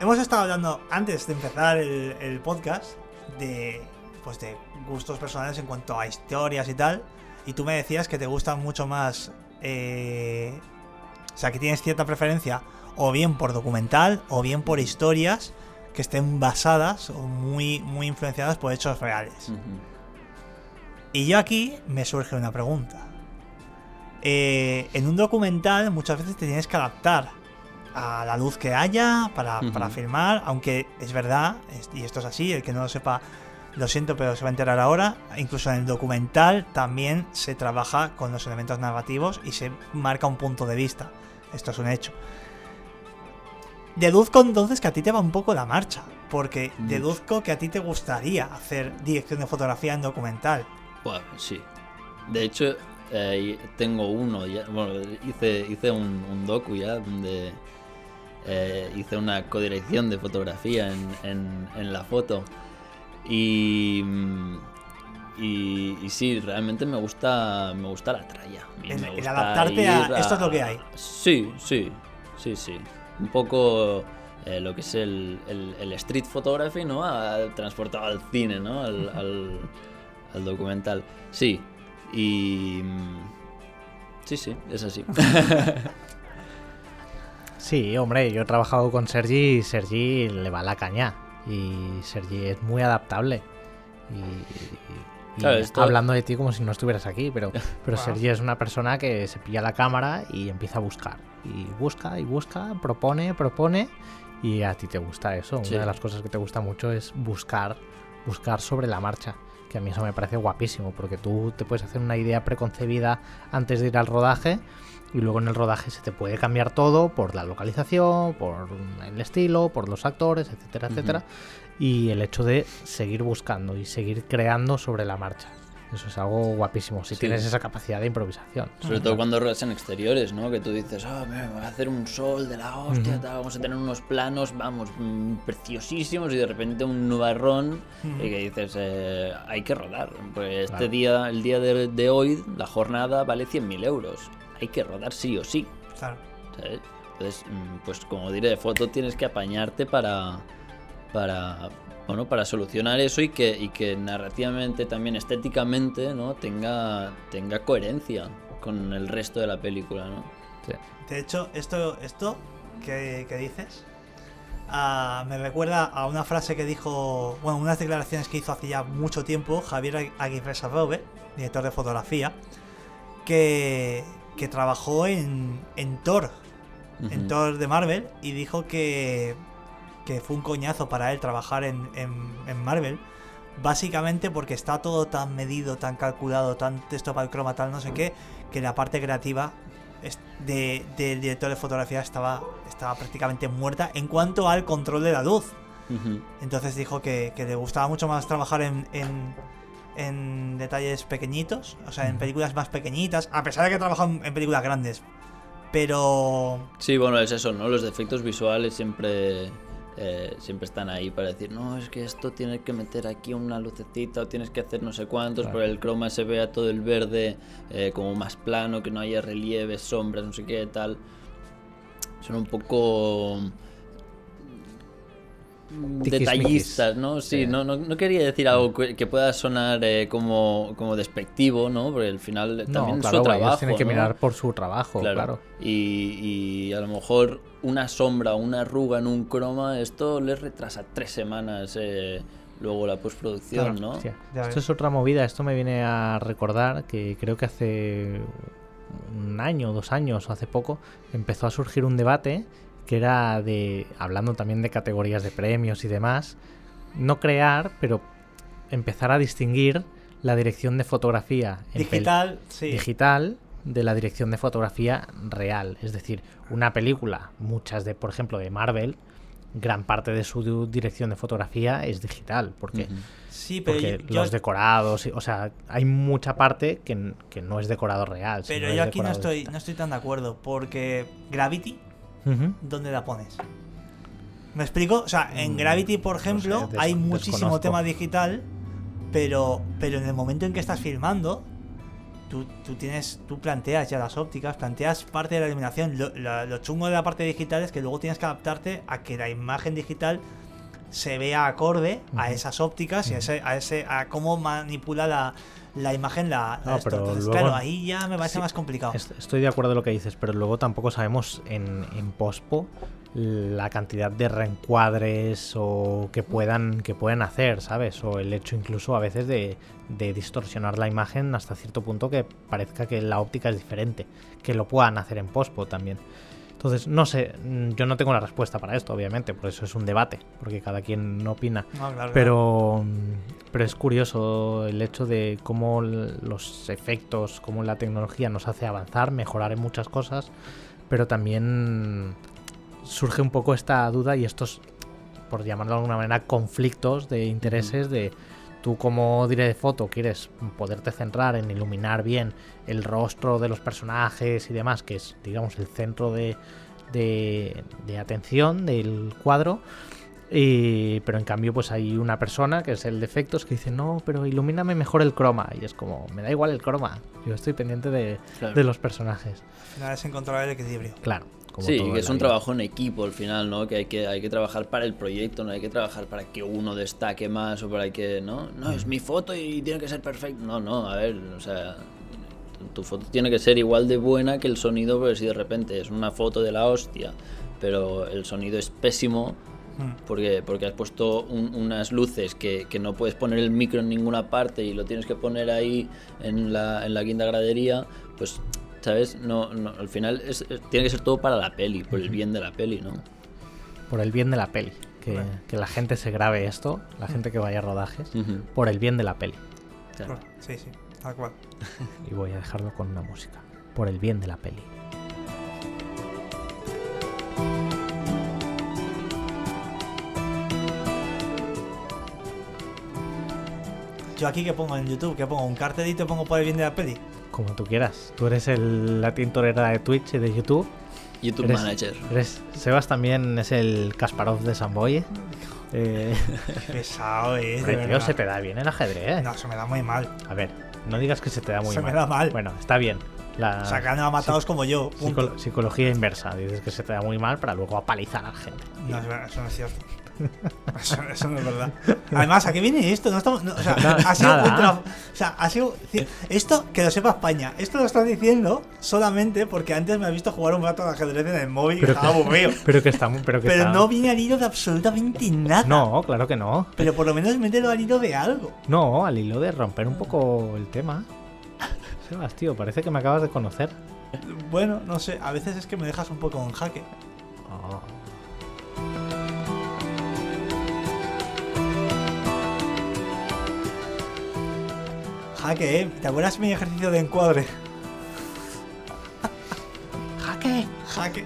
Hemos estado hablando antes de empezar el, el podcast de, pues de gustos personales en cuanto a historias y tal. Y tú me decías que te gustan mucho más. eh, o sea, que tienes cierta preferencia o bien por documental o bien por historias que estén basadas o muy, muy influenciadas por hechos reales. Y yo aquí me surge una pregunta. Eh, en un documental muchas veces te tienes que adaptar a la luz que haya para, para filmar, aunque es verdad, y esto es así, el que no lo sepa, lo siento, pero se va a enterar ahora, incluso en el documental también se trabaja con los elementos narrativos y se marca un punto de vista. Esto es un hecho. Deduzco entonces que a ti te va un poco la marcha, porque deduzco que a ti te gustaría hacer dirección de fotografía en documental.
Bueno, sí. De hecho, eh, tengo uno ya. Bueno, hice, hice un, un docu ya donde eh, hice una codirección de fotografía en, en- en la foto. Y, y, y sí, realmente me gusta, me gusta la tralla.
El- adaptarte a, "Esto es lo que hay".
Sí, sí, sí, sí. Un poco eh, lo que es el, el- el street photography, ¿no? Ha transportado al cine, ¿no? Al, al- al documental. Sí. Y... mm, Sí, sí, es así.
Sí, hombre, yo he trabajado con Sergi y Sergi le va la caña. Y Sergi es muy adaptable. Y
Claro, esto-
hablando de ti como si no estuvieras aquí, pero, pero
Wow.
Sergi es una persona que se pilla la cámara y empieza a buscar. Y busca y busca, propone, propone. Y a ti te gusta eso.
Sí.
Una de las cosas que te gusta mucho es buscar, buscar sobre la marcha. Que a mí eso me parece guapísimo, porque tú te puedes hacer una idea preconcebida antes de ir al rodaje y luego en el rodaje se te puede cambiar todo por la localización, por el estilo, por los actores, etcétera, etcétera. Y el hecho de seguir buscando y seguir creando sobre la marcha. Eso es algo guapísimo, si
Sí.
tienes esa capacidad de improvisación.
Sobre todo cuando ruedas en exteriores, ¿no? Que tú dices, ah, me voy a hacer un sol de la hostia, tal, vamos a tener unos planos, vamos, mm, preciosísimos y de repente un nubarrón y que dices, eh, hay que rodar. Pues este día, el día de, de hoy, la jornada vale 100.000 euros. Hay que rodar sí o sí,
Claro.
¿sabes? Entonces, mm, pues como diré de foto, tienes que apañarte para, para, bueno, para solucionar eso y que, y que narrativamente, también estéticamente, ¿no? Tenga, tenga coherencia con el resto de la película, ¿no?
Sí.
De hecho, esto, esto que, que dices ah, me recuerda a una frase que dijo, bueno, unas declaraciones que hizo hace ya mucho tiempo Javier Aguirre Sarrobe, director de fotografía, que, que trabajó en, en Thor, en. Thor de Marvel, y dijo que, que fue un coñazo para él trabajar en, en- en Marvel. Básicamente porque está todo tan medido, tan calculado, tan texto para el croma, tal no sé qué, que la parte creativa de- del director de fotografía estaba, estaba prácticamente muerta en cuanto al control de la luz. Entonces dijo que, que le gustaba mucho más trabajar en, en, en detalles pequeñitos, o sea, en películas más pequeñitas, a pesar de que trabaja en películas grandes. Pero
Sí, bueno, es eso, ¿no? Los defectos visuales siempre, eh, siempre están ahí para decir, no, es que esto tienes que meter aquí una lucecita o tienes que hacer no sé cuántos,
Claro.
porque el croma se vea todo el verde eh, como más plano, que no haya relieves, sombras, no sé qué, tal. Son un poco mm, detallistas, ¿no? Sí,
Sí.
No, no, no quería decir algo que, pueda sonar eh, como, como despectivo, ¿no? Porque al final
No,
también
claro,
es su trabajo.
tienen que
¿no?
mirar por su trabajo, claro.
Y, y a lo mejor una sombra o una arruga en un croma, esto les retrasa tres semanas eh, luego la postproducción,
Claro,
¿no?
Hostia, esto es otra movida, esto me viene a recordar que creo que hace un año, dos años o hace poco, empezó a surgir un debate que era de, hablando también de categorías de premios y demás, no crear, pero empezar a distinguir la dirección de fotografía en
digital, sí.
digital de la dirección de fotografía real. Es decir, una película, muchas de, por ejemplo, de Marvel, gran parte de su dirección de fotografía es digital, porque,
Ujú.
Sí, pero
porque
yo, yo-
los decorados, o sea, hay mucha parte que, que no es decorado real.
pero yo aquí no estoy,
digital.
no estoy tan de acuerdo, porque Gravity. ¿dónde la pones? ¿Me explico? O sea, en
Mm,
Gravity, por
no sé,
ejemplo, hay muchísimo
desconozco.
tema digital, pero, pero en el momento en que estás filmando, tú, tú tienes, tú planteas ya las ópticas, planteas parte de la iluminación. Lo, la- lo chungo de la parte digital es que luego tienes que adaptarte a que la imagen digital se vea acorde a esas ópticas y a ese, a ese, a cómo manipula la, la imagen la,
No, pero
Entonces,
luego-
claro, ahí ya me parece
Sí,
más complicado.
Est- Estoy de acuerdo en lo que dices, pero luego tampoco sabemos en, en pospo la cantidad de reencuadres o que puedan que puedan hacer, ¿sabes? O el hecho incluso a veces de, de distorsionar la imagen hasta cierto punto que parezca que la óptica es diferente, que lo puedan hacer en pospo también. Entonces, no sé, mm, yo no tengo la respuesta para esto, obviamente, por eso es un debate, porque cada quien opina.
No, claro.
Pero, pero es curioso el hecho de cómo los efectos, cómo la tecnología nos hace avanzar, mejorar en muchas cosas, pero también surge un poco esta duda y estos, por llamarlo de alguna manera, conflictos de intereses de tú como diré de foto quieres poderte centrar en iluminar bien el rostro de los personajes y demás, que es, digamos, el centro de, de, de atención del cuadro. Y, pero en cambio, pues hay una persona que es el de efectos que dice, no, pero ilumíname mejor el croma. Y es como, me da igual el croma. Yo estoy pendiente de,
Claro.
de los personajes.
Al final es encontrar el equilibrio.
Claro. Como
Sí, que es un
vida.
trabajo en equipo al final, ¿no? Que hay, que hay que trabajar para el proyecto, no hay que trabajar para que uno destaque más o para que, ¿no? No, es mi foto y tiene que ser perfecto. No, no, a ver, o sea, tu foto tiene que ser igual de buena que el sonido, porque si de repente es una foto de la hostia, pero el sonido es pésimo,
Mm.
porque, porque has puesto un- unas luces que, que no puedes poner el micro en ninguna parte y lo tienes que poner ahí en la, en la quinta gradería, pues, ¿sabes? No, no, al final es- es- tiene que ser todo para la peli, por el bien de la peli, ¿no?
Por el bien de la peli. Que,
Bueno.
que la gente se grabe esto, la gente que vaya a rodajes, por el bien de la peli.
claro.
Sí, sí, tal cual.
Y voy a dejarlo con una música. Por el bien de la peli.
Yo aquí que pongo en YouTube, que pongo un cartelito y pongo por el bien de la peli.
Como tú quieras. Tú eres el, la tintorera de Twitch y de YouTube.
YouTube
Eres-
Manager.
Eres, Sebas también es el Kasparov de Samboy. Eh,
Qué pesado, eh.
hombre, tío,
verdad.
se te da bien el ajedrez.
No, se me da muy mal.
A ver, no digas que se te da muy
Se me
mal.
da mal.
Bueno, está bien. La
O sea, que han matados como yo. Punto.
psico- psicología inversa. Dices que se te da muy mal para luego apalizar a la gente.
No, eso no es cierto. Eso, eso no es verdad. Además, ¿a qué viene esto? No estamos, no, o sea, ha sido
nada.
ultra- o sea, ha sido. Esto, que lo sepa España. Esto lo estás diciendo solamente porque antes me has visto jugar un rato al ajedrez en el móvil y
Pero
estaba aburrido.
Pero que está. Pero, que
Pero
está-
no viene al hilo de absolutamente nada.
No, claro que no.
Pero por lo menos mételo al hilo de algo.
No, al hilo de romper un poco el tema. Sebas, tío, parece que me acabas de conocer.
Bueno, no sé, a veces es que me dejas un poco en jaque.
Oh.
Jaque, ¿eh? ¿Te acuerdas mi ejercicio de encuadre?
¡Jaque!
Jaque.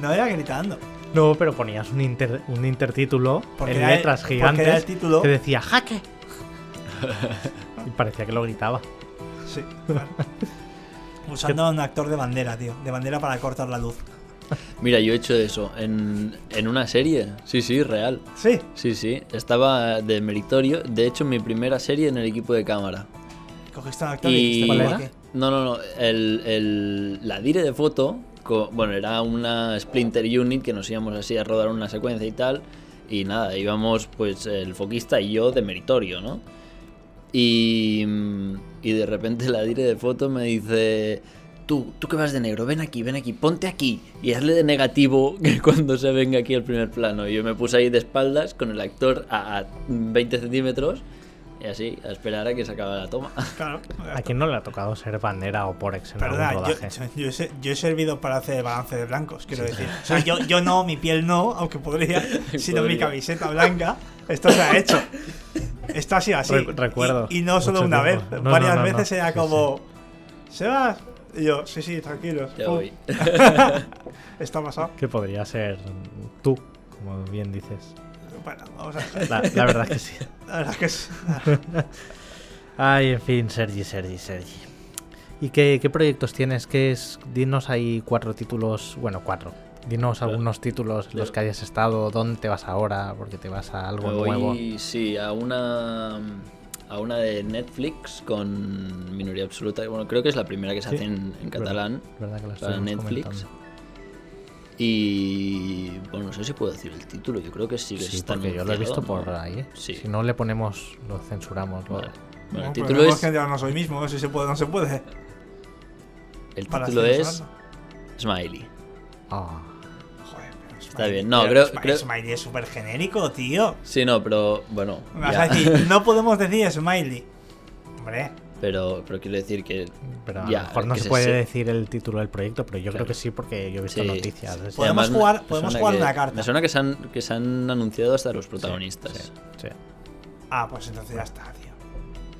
No era gritando.
No, pero ponías un, inter- un intertítulo
Porque
en
el-
letras gigantes
era el título.
que decía ¡Jaque! y parecía que lo gritaba.
Sí, claro. Usando a un actor de bandera, tío. De bandera para cortar la luz.
Mira, yo he hecho eso en, en una serie. Sí, sí, real.
Sí.
Sí, sí. Estaba de meritorio. De hecho, mi primera serie en el equipo de cámara.
Cogiste un actor y.
No, no, no. El, el- la dire de foto, co- bueno, era una Splinter Unit que nos íbamos así a rodar una secuencia y tal. Y nada, íbamos pues el foquista y yo de meritorio, ¿no? Y, y de repente la dire de foto me dice, tú, tú que vas de negro, ven aquí, ven aquí, ponte aquí y hazle de negativo que cuando se venga aquí al primer plano. Y yo me puse ahí de espaldas con el actor a, a 20 centímetros y así, a esperar a que se acabara la toma.
Claro.
¿A quién no le ha tocado ser bandera o porex en
Perdona,
algún
yo,
rodaje?
yo- yo he, se- yo he servido para hacer balance de blancos, quiero decir. O sea, yo, yo no, mi piel no, aunque podría, sino mi camiseta blanca. Esto se ha hecho. Esto ha sido así.
Re- recuerdo.
Y, y no solo una vez.
No,
Varias
no, no, no.
veces era
Sí,
como. Sebas, Y yo, sí, sí, tranquilos.
Ya voy.
Está pasado.
Que podría ser tú, como bien dices.
Bueno, vamos a.
La, la verdad es que sí.
La verdad es que es.
Ay, en fin, Sergi, Sergi, Sergi. ¿Y qué, qué proyectos tienes? ¿Qué es? Dinos ahí cuatro títulos, bueno, cuatro. Dinos
Claro.
algunos títulos en los que hayas estado, dónde te vas ahora, porque te vas a algo nuevo.
sí, a una a una de Netflix con minoría absoluta. Bueno, creo que es la primera que se
Sí,
hace en, en catalán
¿Verdad que
para
estuvimos
Netflix.
comentando?
Y bueno, no sé si puedo decir el título. Yo creo que sí que
Sí,
está
porque yo lo he visto
anunciado,
por
¿no?
ahí. ¿eh?
Sí.
Si no le ponemos, lo censuramos. Lo...
Vale. Bueno,
No,
el título
no
es
que no soy mismo, si se puede no se puede.
el
Para
título es. Smiley.
Ah,
Joder, pero
Está bien, no,
pero
creo-
Smiley-
creo-
Smiley es súper genérico, tío.
Sí, no, pero bueno,
Me vas
ya.
a decir, no podemos decir Smiley. Hombre,
pero pero quiero decir que
pero a
ya,
lo mejor no
que
se puede
se-
decir el título del proyecto, pero yo creo que sí, porque yo he visto
Sí.
noticias.
Podemos
además
jugar- podemos jugar
que-
una carta.
Me suena que se han, que se han anunciado hasta los protagonistas.
Sí, sí.
ah, pues entonces ya está, tío.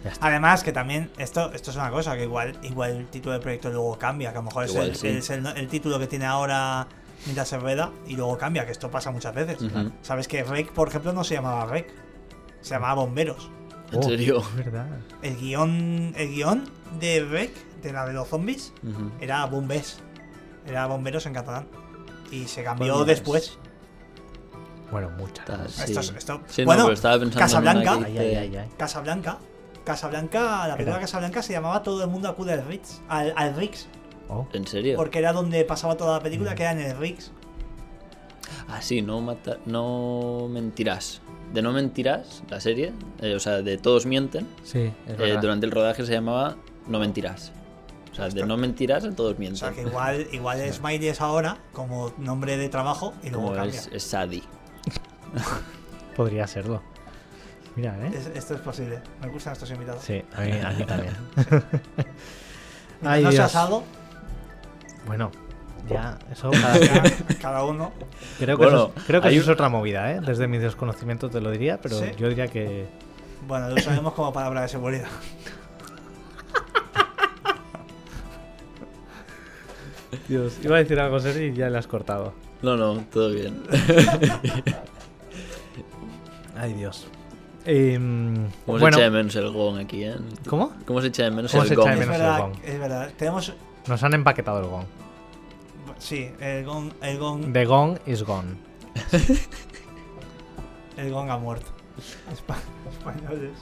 Ya está.
Además, que también, esto, esto es una cosa, que igual, igual el título del proyecto luego cambia, que a lo mejor
Igual
es, el,
sí.
es el- el título que tiene ahora mientras se rueda y luego cambia, que esto pasa muchas veces. Sabes que Rec, por ejemplo, no se llamaba Rec, se llamaba Bomberos.
¿En
Oh,
serio?
verdad.
El guion, el guion de Rec, de la de los zombies, era Bombés. Era Bomberos en catalán. Y se cambió después.
Bueno, muchas.
Esto esto-
Sí, no,
bueno,
pero estaba pensando en
Casablanca.
Ay, ay, ay, ay.
Casablanca. Casablanca, la película Casablanca se llamaba Todo el mundo acude al Ritz. Al, al Rix.
Oh,
¿En serio?
Porque era donde pasaba toda la película,
Mm.
que era en el Rix.
Ah, sí, no, mata- no mentirás. De No Mentirás, la serie, eh, o sea, de Todos Mienten,
sí, es
eh, durante el rodaje se llamaba No Mentirás. O sea, de No Mentirás a Todos
O
Mienten.
sea que igual, igual es Smiley es ahora como nombre de trabajo y luego
Como
cambia.
es, es Sadie.
Podría serlo. Mira, ¿eh?
Es- esto es posible. Me gustan estos invitados.
Sí, a mí, a mí también. Ay,
no
Dios.
asado,
Bueno, ya, eso cada,
uno.
creo que,
Bueno,
eso, es- creo que
hay
eso es
un-
otra movida, ¿eh? Desde mi desconocimiento te lo diría, pero
¿Sí?
yo diría que...
Bueno, lo usaremos como palabra de seguridad.
Dios, iba a decir algo serio y ya le has cortado.
No, no, todo bien.
Ay, Dios. Em,
¿Cómo
bueno,
se echa de menos el gong aquí, eh?
¿cómo?
¿Cómo se echa de menos
¿Cómo
el
se echa
gong?
de
Es
menos el
verdad,
gong?
es verdad. Tenemos.
Nos han empaquetado el gong.
Sí, el gong, el gong,
The gong is gone.
el gong ha muerto. Espa- Españoles.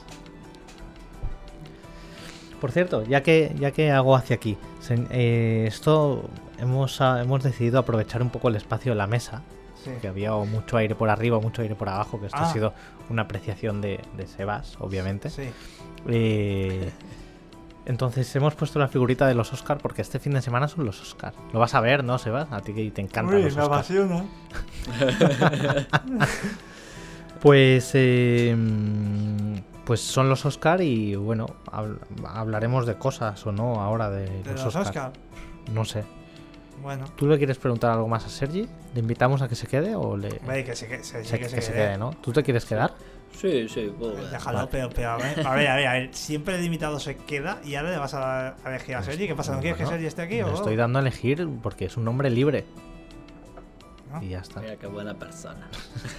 Por cierto, ya que, ya que hago hacia aquí, se- eh, esto hemos, ah, hemos decidido aprovechar un poco el espacio de la mesa,
Sí.
que había mucho aire por arriba, mucho aire por abajo, que esto
Ah.
ha sido una apreciación de, de Sebas, obviamente.
Sí.
Eh, entonces hemos puesto la figurita de los Oscar porque este fin de semana son los Oscar. Lo vas a ver, ¿no, Sebas? A ti que te encantan
Uy,
los
me
Oscar.
apasiona.
Pues, eh, pues son los Oscar y bueno, habl- hablaremos de cosas o no ahora de,
De
los,
los
Oscar.
Oscar.
No sé.
Bueno.
¿Tú le quieres preguntar algo más a Sergi? ¿Le invitamos a que se quede o le...
Ve que se, que se,
se-
que se
que se
quede.
quede, ¿no? ¿Tú te quieres quedar?
Sí, sí, puedo ver.
Déjalo,
Vale.
pero, pero a ver, a ver, a ver, a ver, Siempre el invitado se queda y ahora le vas a, a elegir a Sergi. ¿Qué pasa? ¿No quieres que
Pues,
Sergi esté aquí?
Le
o
estoy dando a elegir porque es un hombre libre.
¿No?
Y ya está.
Mira qué buena persona.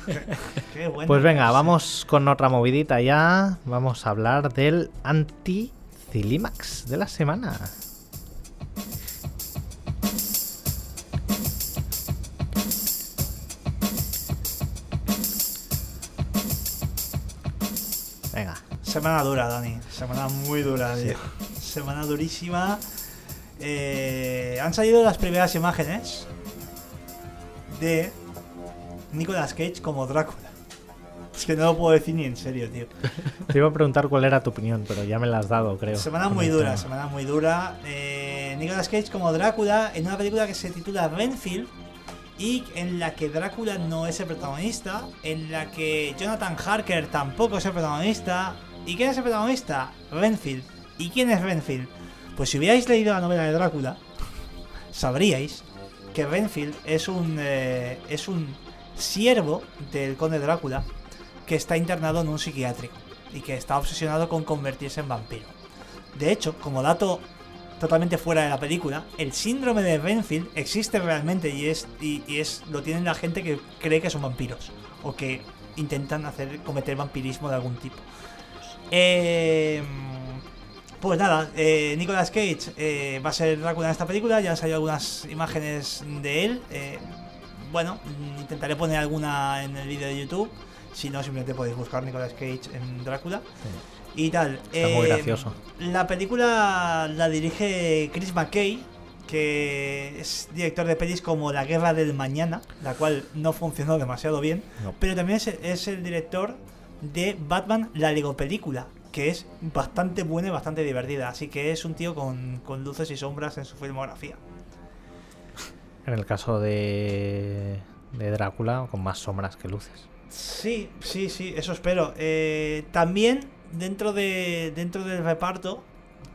Qué bueno.
Pues venga, vamos con otra movidita ya. Vamos a hablar del anti-Cilimax de la semana.
Semana dura, Dani. Semana muy dura,
Sí.
Semana durísima. Eh, han salido las primeras imágenes de Nicolas Cage como Drácula. Es que no lo puedo decir ni en serio, tío.
te iba a preguntar cuál era tu opinión, pero ya me la has dado, creo.
Semana muy dura,
tema.
semana muy dura. Eh, Nicolas Cage como Drácula en una película que se titula Renfield y en la que Drácula no es el protagonista, en la que Jonathan Harker tampoco es el protagonista. ¿Y quién es el protagonista? Renfield. ¿Y quién es Renfield? Pues si hubierais leído la novela de Drácula, sabríais que Renfield es un eh, es un siervo del conde Drácula que está internado en un psiquiátrico y que está obsesionado con convertirse en vampiro. De hecho, como dato totalmente fuera de la película, el síndrome de Renfield existe realmente y es, y, y es lo tienen la gente que cree que son vampiros o que intentan hacer cometer vampirismo de algún tipo. Eh, pues nada, eh, Nicolas Cage eh, va a ser Drácula en esta película, ya han salido algunas imágenes de él. eh, bueno, mm, intentaré poner alguna en el vídeo de YouTube. Si no, simplemente podéis buscar Nicolas Cage en Drácula. Y tal.
Está muy
Eh,
gracioso.
La película la dirige Chris McKay, que es director de pelis como La Guerra del Mañana, la cual no funcionó demasiado bien.
No.
Pero también es, es el director de Batman, la Lego película, que es bastante buena y bastante divertida. Así que es un tío con, con luces y sombras en su filmografía.
En el caso de, de Drácula, con más sombras que luces.
Sí, sí, sí, eso espero. Eh, también dentro de dentro del reparto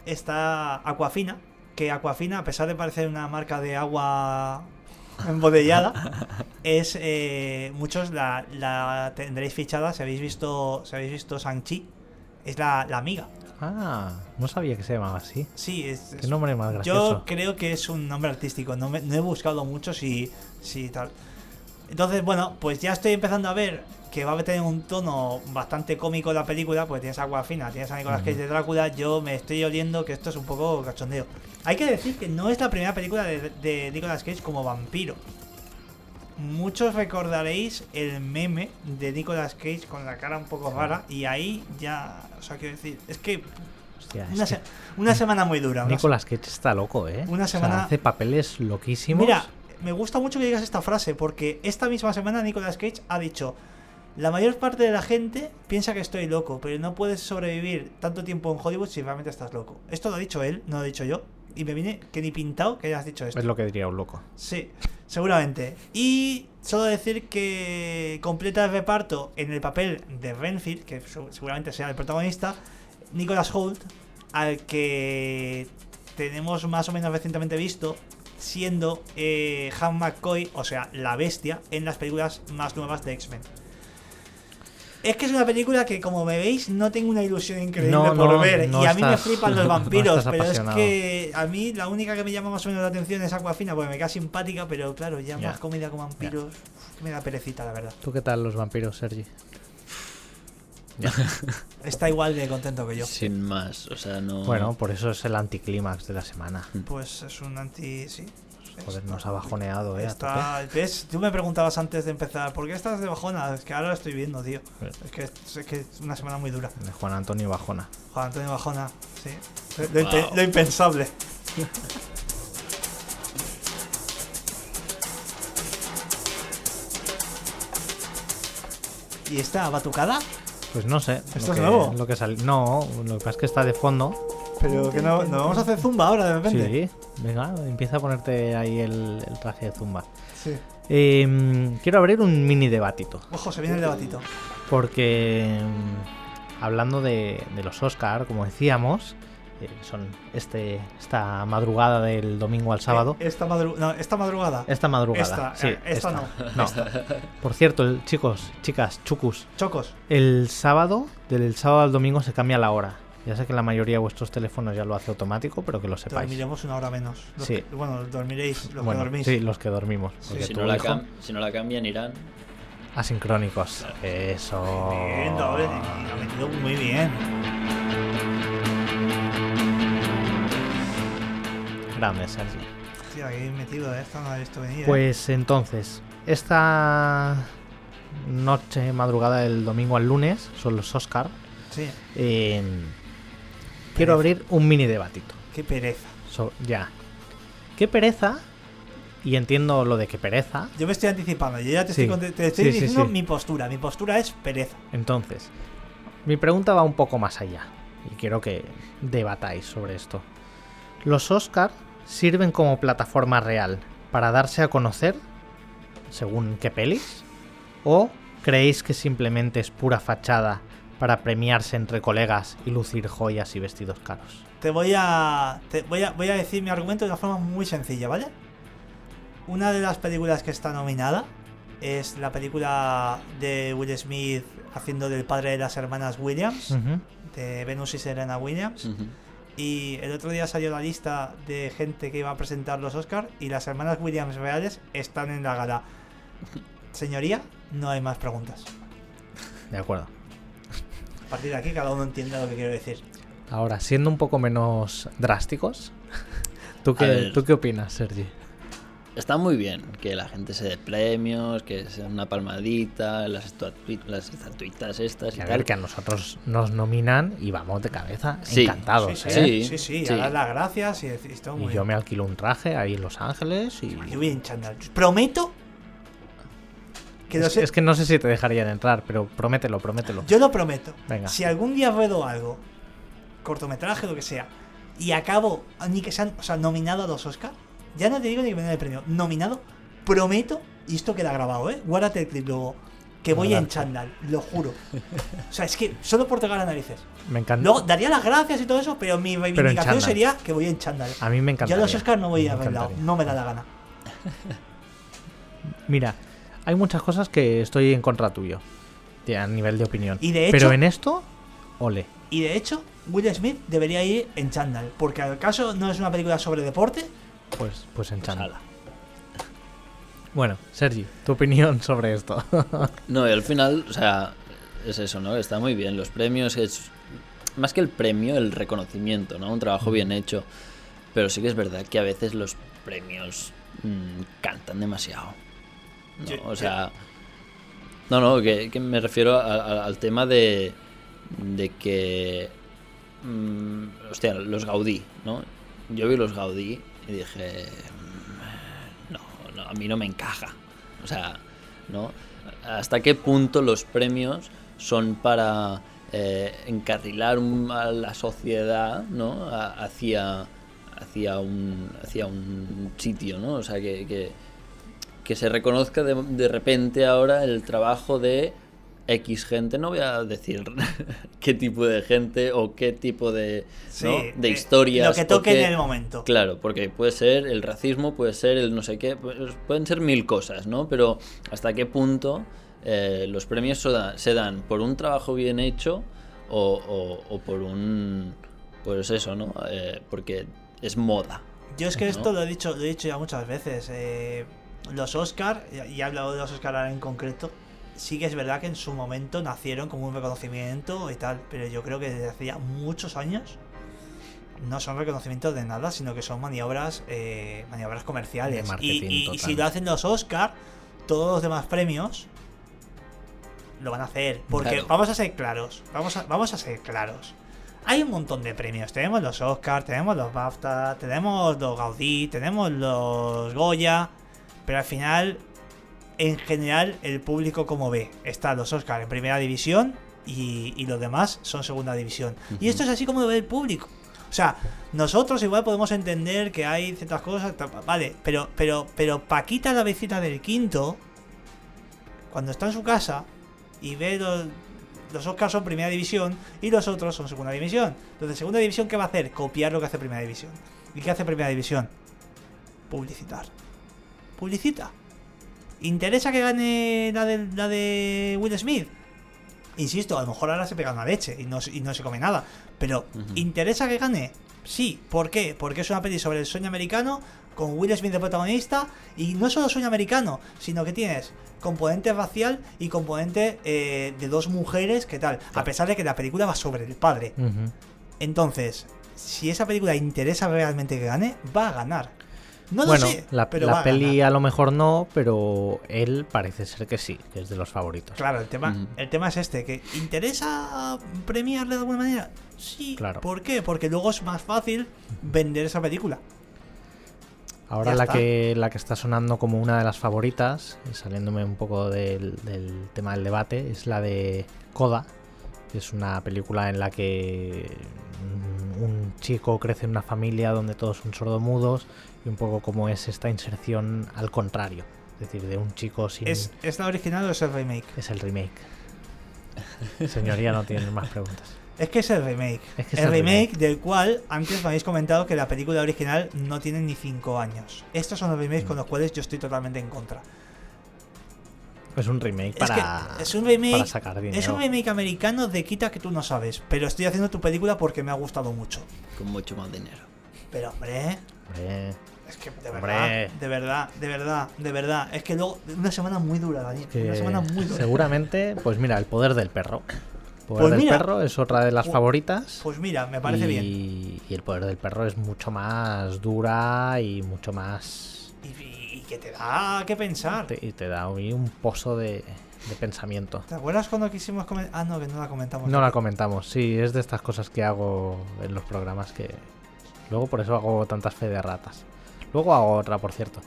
está Aquafina, que Aquafina, a pesar de parecer una marca de agua embotellada, es eh, muchos la, la tendréis fichada si habéis visto si habéis visto Shang-Chi, es la, la amiga.
Ah, no sabía que se llamaba así.
Sí, es,
Qué nombre más gracioso.
yo creo que es un nombre artístico, no, me- no he buscado mucho si, si tal. Entonces, bueno, pues ya estoy empezando a ver que va a tener un tono bastante cómico la película, porque tienes a Aquafina, tienes a Nicolas Cage de Drácula, yo me estoy oliendo que esto es un poco cachondeo. Hay que decir que no es la primera película de, de Nicolas Cage como vampiro. Muchos recordaréis el meme de Nicolas Cage con la cara un poco rara y ahí ya, o sea, quiero decir, es que
Hostia, es
una,
que
una semana muy dura.
Nicolas Cage está loco, ¿eh?
Una
O sea,
semana-
hace papeles loquísimos.
Mira, me gusta mucho que digas esta frase porque esta misma semana Nicolas Cage ha dicho la mayor parte de la gente piensa que estoy loco, pero no puedes sobrevivir tanto tiempo en Hollywood si realmente estás loco. Esto lo ha dicho él, no lo he dicho yo. Y me viene que ni pintado que hayas dicho esto.
es lo que diría un loco.
Sí, seguramente. Y solo decir que completa el reparto en el papel de Renfield, que seguramente sea el protagonista, Nicholas Holt, al que tenemos más o menos recientemente visto siendo eh, Han McCoy, o sea, la bestia, en las películas más nuevas de X-Men. Es que es una película que, como me veis, no tengo una ilusión increíble
No,
por
no,
ver.
no
y a mí me flipan los vampiros, pero es que a mí la única que me llama más o menos la atención es Aquafina, porque me queda simpática, pero claro, ya, más comedia con vampiros, uf, que me da perecita, la verdad.
¿Tú qué tal los vampiros, Sergi?
Está igual de contento que yo.
Sin más, o sea, no.
Bueno, por eso es el anticlímax de la semana.
Pues es un anti. Sí.
Joder, nos ha bajoneado, eh.
Está, ¿ves? Tú me preguntabas antes de empezar, ¿por qué estás de bajona? Es que ahora lo estoy viendo, tío. Es que es, que es una semana muy dura.
De Juan Antonio Bajona.
Juan Antonio Bajona, sí. Lo impensable. ¿Y esta batucada?
Pues no sé.
¿Esto
lo
es
que-
nuevo?
Lo que sal- No, lo que pasa es que está de fondo.
Pero que no, ¿nos vamos a hacer zumba ahora de repente.
Sí, venga, empieza a ponerte ahí el, el traje de zumba.
Sí.
Eh, quiero abrir un mini debatito.
Ojo, se viene el debatito.
Porque mm, hablando de, de los Oscar, como decíamos, son este esta madrugada del domingo al sábado.
Eh, Esta, madru- no, esta madrugada.
Esta madrugada.
esta,
sí,
eh, esta
no. Por cierto, el- chicos, chicas, chucus,
Chocos.
el sábado, del sábado al domingo se cambia la hora. Ya sé que la mayoría de vuestros teléfonos ya lo hace automático, pero que lo sepáis.
Dormiremos una hora menos. Los
Sí.
que- bueno, dormiréis, los
Bueno,
que dormís.
sí, los que dormimos. Porque
si, no la
hijo-
cam- si no la cambian, irán.
Asincrónicos. Eso.
Bien, doble, lo ha metido muy bien.
Grande, Sergi.
Sí, aquí metido, esta no he visto venir. ¿eh?
Pues entonces, esta noche, madrugada del domingo al lunes, son los Oscar.
Sí,
eh, quiero abrir un mini debatito.
qué pereza.
So- ya. Qué pereza. Y entiendo lo de que pereza.
Yo me estoy anticipando, yo ya te
Sí.
estoy, te estoy
sí,
diciendo
sí.
mi postura. Mi postura es pereza.
Entonces, mi pregunta va un poco más allá. Y quiero que debatáis sobre esto. ¿Los Oscar sirven como plataforma real para darse a conocer según qué pelis? ¿O creéis que simplemente es pura fachada para premiarse entre colegas y lucir joyas y vestidos caros?
Te voy a, te voy a. Voy a decir mi argumento de una forma muy sencilla, ¿vale? Una de las películas que está nominada es la película de Will Smith haciendo del padre de las hermanas Williams, de Venus y Serena Williams. Y el otro día salió la lista de gente que iba a presentar los Oscars y las hermanas Williams reales están en la gala. Señoría, no hay más preguntas.
De acuerdo.
A partir de aquí cada uno entiende lo que quiero decir.
Ahora, siendo un poco menos drásticos, ¿tú qué. ¿tú qué opinas, Sergi?
Está muy bien que la gente se dé premios, que sea una palmadita, las, estatuitas, las estatuitas estas y
a
tal.
ver, que a nosotros nos nominan y vamos de cabeza
Sí,
encantados,
sí,
¿eh?
sí,
Sí,
sí, a dar las gracias y decir esto muy
Y yo me alquilo un traje ahí en Los Ángeles y...
Yo voy en chándal. Prometo que lo
Es,
sé-
es que no sé si te dejarían entrar, pero promételo, promételo.
Yo lo prometo.
Venga.
Si algún día ruedo algo, cortometraje, lo que sea, y acabo, ni que sean, o sea, nominado a los Oscars, ya no te digo ni que me den el premio, nominado, prometo, y esto queda grabado, ¿eh? Guárdate el clip luego, que voy en chándal, lo juro. O sea, es que solo por tocar las narices.
Me encanta.
Luego daría las gracias y todo eso, pero mi reivindicación sería que voy en chándal.
A mí me encanta.
Ya a los Oscars no voy a
encantaría.
no me da la gana.
Mira, hay muchas cosas que estoy en contra tuyo. A nivel de opinión.
Y de
Pero
hecho-
en esto, ole.
Y de hecho, Will Smith debería ir en chándal, porque al caso no es una película sobre deporte,
Pues, pues en chándal.
Ala.
Bueno, Sergi, tu opinión sobre esto.
No, y al final, o sea, es eso, ¿no? Está muy bien. Los premios es más que el premio, el reconocimiento, ¿no? Un trabajo bien hecho. Pero sí que es verdad que a veces los premios mm, cantan demasiado. ¿no? O sea, no, no, que, que me refiero a- a- al tema de, de que, mm, hostia, los Gaudí, ¿no? Yo vi los Gaudí y dije, mm, no, no, a mí no me encaja. O sea, ¿no? ¿Hasta qué punto los premios son para eh, encarrilar a la sociedad, ¿no? Hacia, un, hacia un sitio, ¿no? O sea, que, que, que se reconozca de, de repente ahora el trabajo de X gente, no voy a decir qué tipo de gente o qué tipo de, ¿no? De
eh,
historias.
Lo que toque en el momento.
Claro, porque puede ser el racismo, puede ser el no sé qué, pues, pueden ser mil cosas, ¿no? Pero hasta qué punto eh, los premios se dan, se dan por un trabajo bien hecho o, o- o por un... Pues eso, ¿no? Eh, porque es moda.
Yo es que
¿no?
esto lo he dicho, lo he dicho ya muchas veces. eh, los Oscar, y he hablado de los Oscar ahora en concreto, sí que es verdad que en su momento nacieron como un reconocimiento y tal, pero yo creo que desde hace ya muchos años no son reconocimientos de nada, sino que son maniobras, eh, maniobras comerciales. Y, si lo hacen los Oscar, todos los demás premios lo van a hacer. Porque
Claro.
vamos a ser claros, vamos a, vamos a ser claros. Hay un montón de premios. Tenemos los Oscar, tenemos los BAFTA, tenemos los Gaudí, tenemos los Goya. Pero al final, en general, el público como ve. Están los Oscar en primera división y, y los demás son segunda división. Y esto es así como lo ve el público. O sea, nosotros igual podemos entender que hay ciertas cosas, vale, pero, pero, pero Paquita la vecina del quinto, cuando está en su casa y ve los, los Oscars son primera división y los otros son segunda división. Entonces, segunda división, ¿qué va a hacer? Copiar lo que hace primera división. ¿Y qué hace primera división? Publicitar. Publicita. ¿Interesa que gane la de, la de Will Smith? Insisto, a lo mejor ahora se pega una leche y no, se- y no se come nada. Pero. ¿interesa que gane? Sí. ¿Por qué? Porque es una peli sobre el sueño americano con Will Smith de protagonista y no solo sueño americano, sino que tienes componente racial y componente eh, de dos mujeres, ¿qué tal? A pesar de que la película va sobre el padre. Entonces, si esa película interesa realmente que gane, va a ganar. No
bueno,
sé,
la,
pero
la
va a
peli a lo mejor no, pero él parece ser que sí, que es de los favoritos.
Claro, el tema, el tema es este, que ¿interesa premiarle de alguna manera? Sí.
Claro.
¿Por qué? Porque luego es más fácil vender esa película.
Ahora
Ya
la
está.
que, la que está sonando como una de las favoritas, y saliéndome un poco del, del tema del debate, es la de Coda. que Es una película en la que un chico crece en una familia donde todos son sordomudos y un poco como es esta inserción al contrario. Es decir, de un chico sin...
¿Es, ¿Es la original o es el remake?
es el remake. Señoría, no tiene más preguntas.
Es que es el remake.
Es que es
el remake,
remake.
del cual antes me habéis comentado que la película original no tiene ni 5 años. Estos son los remakes con los cuales yo estoy totalmente en contra.
Es un remake
Es
para,
que es un remake.
para sacar dinero.
Es un remake americano de Quita que tú no sabes. Pero estoy haciendo tu película porque me ha gustado mucho.
Con mucho más dinero.
Pero hombre,
Hombre,
es que de
Hombre.
verdad, de verdad, de verdad, de verdad. Es que luego, una semana muy dura, Dani.
que
Una semana muy dura.
seguramente, pues mira, el poder del perro. El poder
Pues
del
mira.
perro es otra de las
Pues-
favoritas.
Pues mira, me parece
y,
bien.
y el poder del perro es mucho más dura y mucho más.
Y, y- y que te da que pensar.
te- y te da un pozo de, de pensamiento.
¿Te acuerdas cuando quisimos comentar? Ah, no, que no la comentamos.
No la comentamos, sí, es de estas cosas que hago en los programas que. Luego por eso hago tantas fe de ratas. Luego hago otra, por cierto.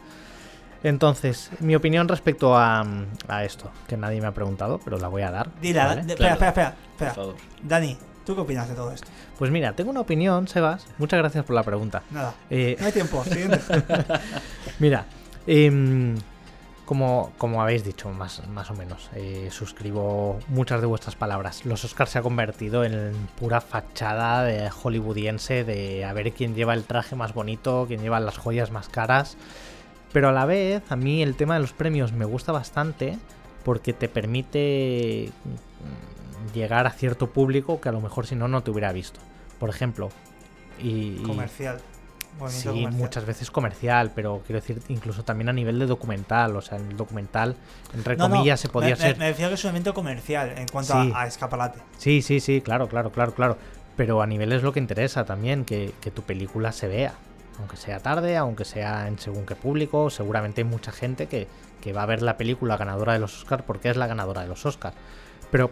Entonces, mi opinión respecto a, a esto, que nadie me ha preguntado, pero la voy a dar.
Dila,
¿vale?
de-
Claro.
espera, espera, espera,
Por
espera.
favor.
Dani, ¿tú qué opinas de todo esto?
Pues mira, tengo una opinión, Sebas. Muchas gracias por la pregunta.
Nada.
Eh,
No hay tiempo. Siguiente.
Mira, em, como, como habéis dicho, más, más o menos, eh, suscribo muchas de vuestras palabras. Los Oscars se ha convertido en pura fachada de hollywoodiense de a ver quién lleva el traje más bonito, quién lleva las joyas más caras. Pero a la vez, a mí el tema de los premios me gusta bastante porque te permite mm, llegar a cierto público que a lo mejor si no, no te hubiera visto. Por ejemplo, y,
comercial.
Sí,
comercial.
muchas veces comercial, pero quiero decir, incluso también a nivel de documental. O sea, el documental, entre
No, no,
comillas, se podía
me,
ser.
Me, refiero que es un evento comercial en cuanto
Sí.
a, a escaparate.
Sí, sí, sí, claro, claro, claro, claro. Pero a nivel es lo que interesa también, que, que tu película se vea. Aunque sea tarde, aunque sea en según qué público, seguramente hay mucha gente que, que va a ver la película ganadora de los Oscars porque es la ganadora de los Oscars. Pero,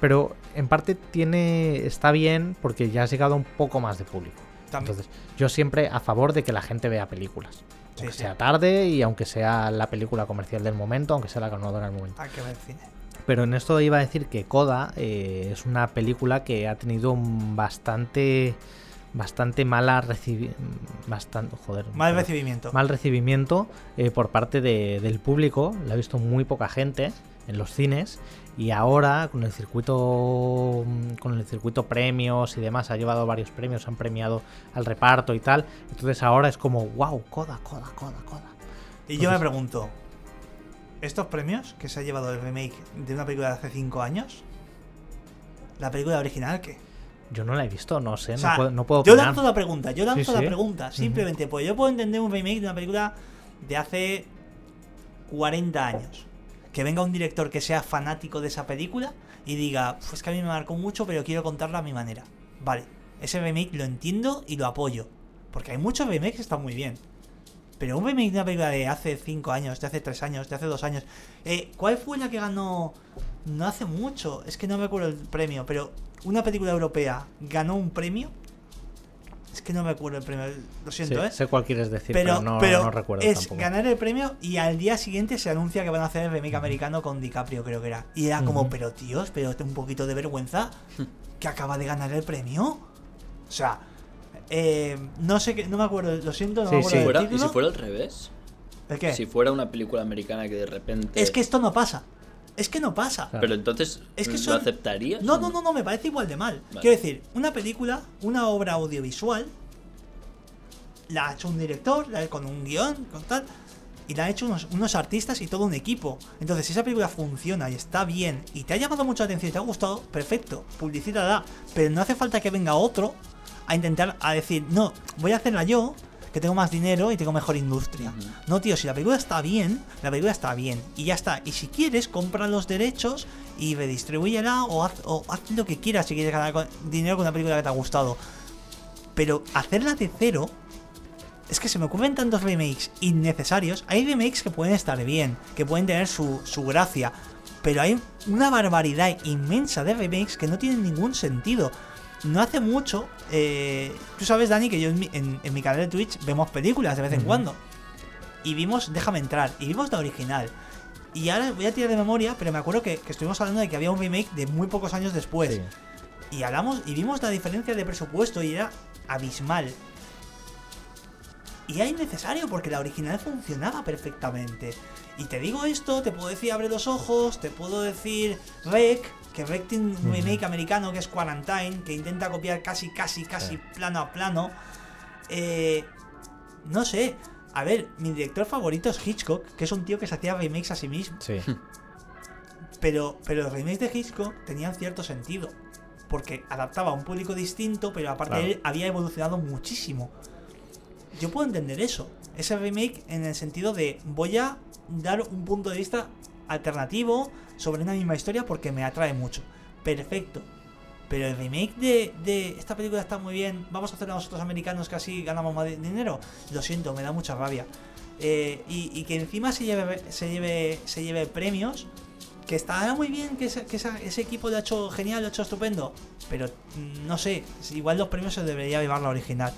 pero en parte tiene está bien porque ya has llegado a un poco más de público.
También.
Entonces, yo siempre a favor de que la gente vea películas. Aunque
sí.
sea tarde y aunque sea la película comercial del momento, aunque sea la ganadora del momento.
Hay que ver cine.
Pero en esto iba a decir que Coda eh, es una película que ha tenido un bastante bastante mala recibi bastante joder
Mal recibimiento.
mal recibimiento eh, por parte de- del público la ha visto muy poca gente en los cines y ahora con el circuito mm, con el circuito premios y demás ha llevado varios premios han premiado al reparto y tal entonces ahora es como wow Coda Coda Coda Coda
Y yo me pregunto, ¿estos premios que se ha llevado el remake de una película de hace 5 años? ¿La película original qué?
yo no la he visto no sé
O sea,
no puedo, no puedo
yo lanzo la pregunta, yo lanzo
Sí,
la
sí.
pregunta, simplemente, pues yo puedo entender un remake de una película de hace 40 años. Que venga un director que sea fanático de esa película y diga, pues que a mí me marcó mucho, pero quiero contarla a mi manera. Vale, ese remake lo entiendo y lo apoyo. Porque hay muchos remakes que están muy bien. Pero un remake de una película de hace 5 años, de hace 3 años, de hace 2 años. Eh, ¿Cuál fue la que ganó? No hace mucho, es que no me acuerdo el premio, pero una película europea ganó un premio. Es que no me acuerdo el premio, lo siento,
Sí,
¿eh?
sé cuál quieres decir, pero,
Pero,
no,
pero
no recuerdo
es
tampoco.
ganar el premio y al día siguiente se anuncia que van a hacer el remake americano con DiCaprio, creo que era. Y era como, pero tíos, pero un poquito de vergüenza que acaba de ganar el premio. O sea, eh, no sé qué, no me acuerdo, lo siento, no
Sí,
me acuerdo del
¿Y si fuera al revés?
¿El qué?
Si fuera una película americana que de repente...
Es que esto no pasa. Es que no pasa.
Claro.
Pero entonces,
Es que
¿lo
son-
aceptarías?
No, no, no, no, me parece igual de mal.
Vale.
Quiero decir, una película, una obra audiovisual, la ha hecho un director, la- con un guion, con tal, y la han hecho unos, unos artistas y todo un equipo. Entonces, si esa película funciona y está bien, y te ha llamado mucho la atención y te ha gustado, perfecto, publicítala. Pero no hace falta que venga otro a intentar a decir, no, voy a hacerla yo, que tengo más dinero y tengo mejor industria. No, tío, si la película está bien, la película está bien. Y ya está. Y si quieres, compra los derechos y redistribúyela o haz, o haz lo que quieras si quieres ganar con- dinero con una película que te ha gustado. Pero hacerla de cero. Es que se me ocurren tantos remakes innecesarios. Hay remakes que pueden estar bien, que pueden tener su, su gracia. Pero hay una barbaridad inmensa de remakes que no tienen ningún sentido. No hace mucho, eh, tú sabes, Dani, que yo en mi, en- en mi canal de Twitch vemos películas de vez en cuando. Y vimos, déjame entrar, y vimos la original. Y ahora voy a tirar de memoria, pero me acuerdo que, que estuvimos hablando de que había un remake de muy pocos años después.
Sí.
Y hablamos y vimos la diferencia de presupuesto y era abismal. Y era innecesario porque la original funcionaba perfectamente. Y te digo esto, te puedo decir Abre los ojos, te puedo decir Rec, que Rec tiene un
Ujú.
remake americano que es Quarantine, que intenta copiar casi, casi, casi
Sí.
plano a plano. Eh, no sé. A ver, mi director favorito es Hitchcock, que es un tío que se hacía remakes a sí mismo.
Sí.
Pero, pero los remakes de Hitchcock tenían cierto sentido. Porque adaptaba a un público distinto, pero aparte
Claro.
él había evolucionado muchísimo. Yo puedo entender eso. Ese remake en el sentido de voy a dar un punto de vista alternativo sobre una misma historia porque me atrae mucho. Perfecto. Pero el remake de, de esta película está muy bien. Vamos a hacerlo nosotros americanos que así ganamos más di- dinero. Lo siento, me da mucha rabia. Eh, y, que encima se lleve, se lleve, se lleve premios. Que está muy bien, que, ese, que ese equipo lo ha hecho genial, lo ha hecho estupendo. Pero mm, no sé, igual los premios se debería llevar la original.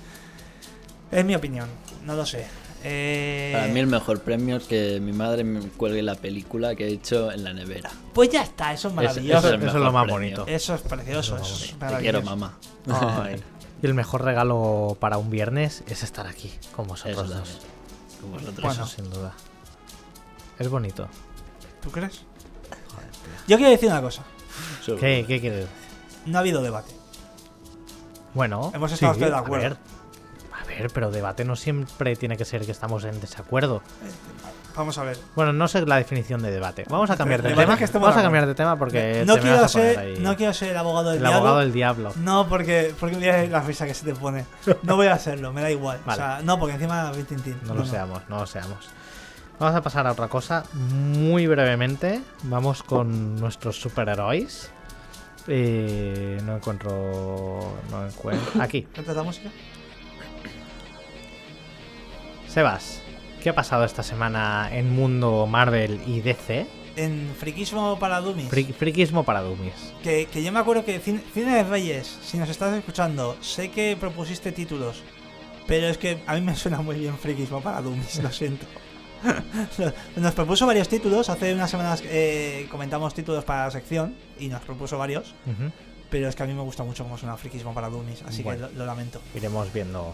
Es mi opinión, no lo sé. Eh,
Para mí el mejor premio es que mi madre me cuelgue la película que he hecho en la nevera.
Pues ya está, eso es maravilloso.
Eso es lo más
premio.
bonito.
Eso es precioso,
Eso
eso
es
es
Te
maravilloso.
quiero, mamá.
Ay. Y el mejor regalo para un viernes es estar aquí con vosotros
Eso
dos.
Con vosotros.
Bueno.
Eso sin duda. Es bonito.
¿Tú crees? Yo quiero decir una cosa.
¿Qué, qué quieres decir?
No ha habido debate.
Bueno,
Hemos estado todos de acuerdo.
Ver, pero debate no siempre tiene que ser que estamos en desacuerdo.
Vamos a ver.
Bueno, no sé la definición de debate. Vamos a cambiar de
Debate
tema.
que
Vamos a
de
cambiar de tema porque
no,
te
quiero ser, no quiero ser el abogado del
el
diablo.
abogado del diablo.
No, porque, porque mira la risa que se te pone. No voy a hacerlo, me da igual.
Vale.
O sea, no, porque encima Tin.
No lo seamos, no lo seamos. Vamos a pasar a otra cosa muy brevemente. Vamos con nuestros superhéroes. Eh, no encuentro. No encuentro. Aquí.
¿Canta la música?
Sebas, ¿qué ha pasado esta semana en mundo Marvel y DC?
En Friquismo para Dummies.
Fri- friquismo para dummies.
Que, que yo me acuerdo que Cine, de Reyes, si nos estás escuchando, sé que propusiste títulos, pero es que a mí me suena muy bien Friquismo para Dummies, lo siento. nos propuso varios títulos, hace unas semanas eh, comentamos títulos para la sección y nos propuso varios, pero es que a mí me gusta mucho cómo suena Friquismo para Dummies, así
Bueno.
que lo, lo lamento.
Iremos viendo.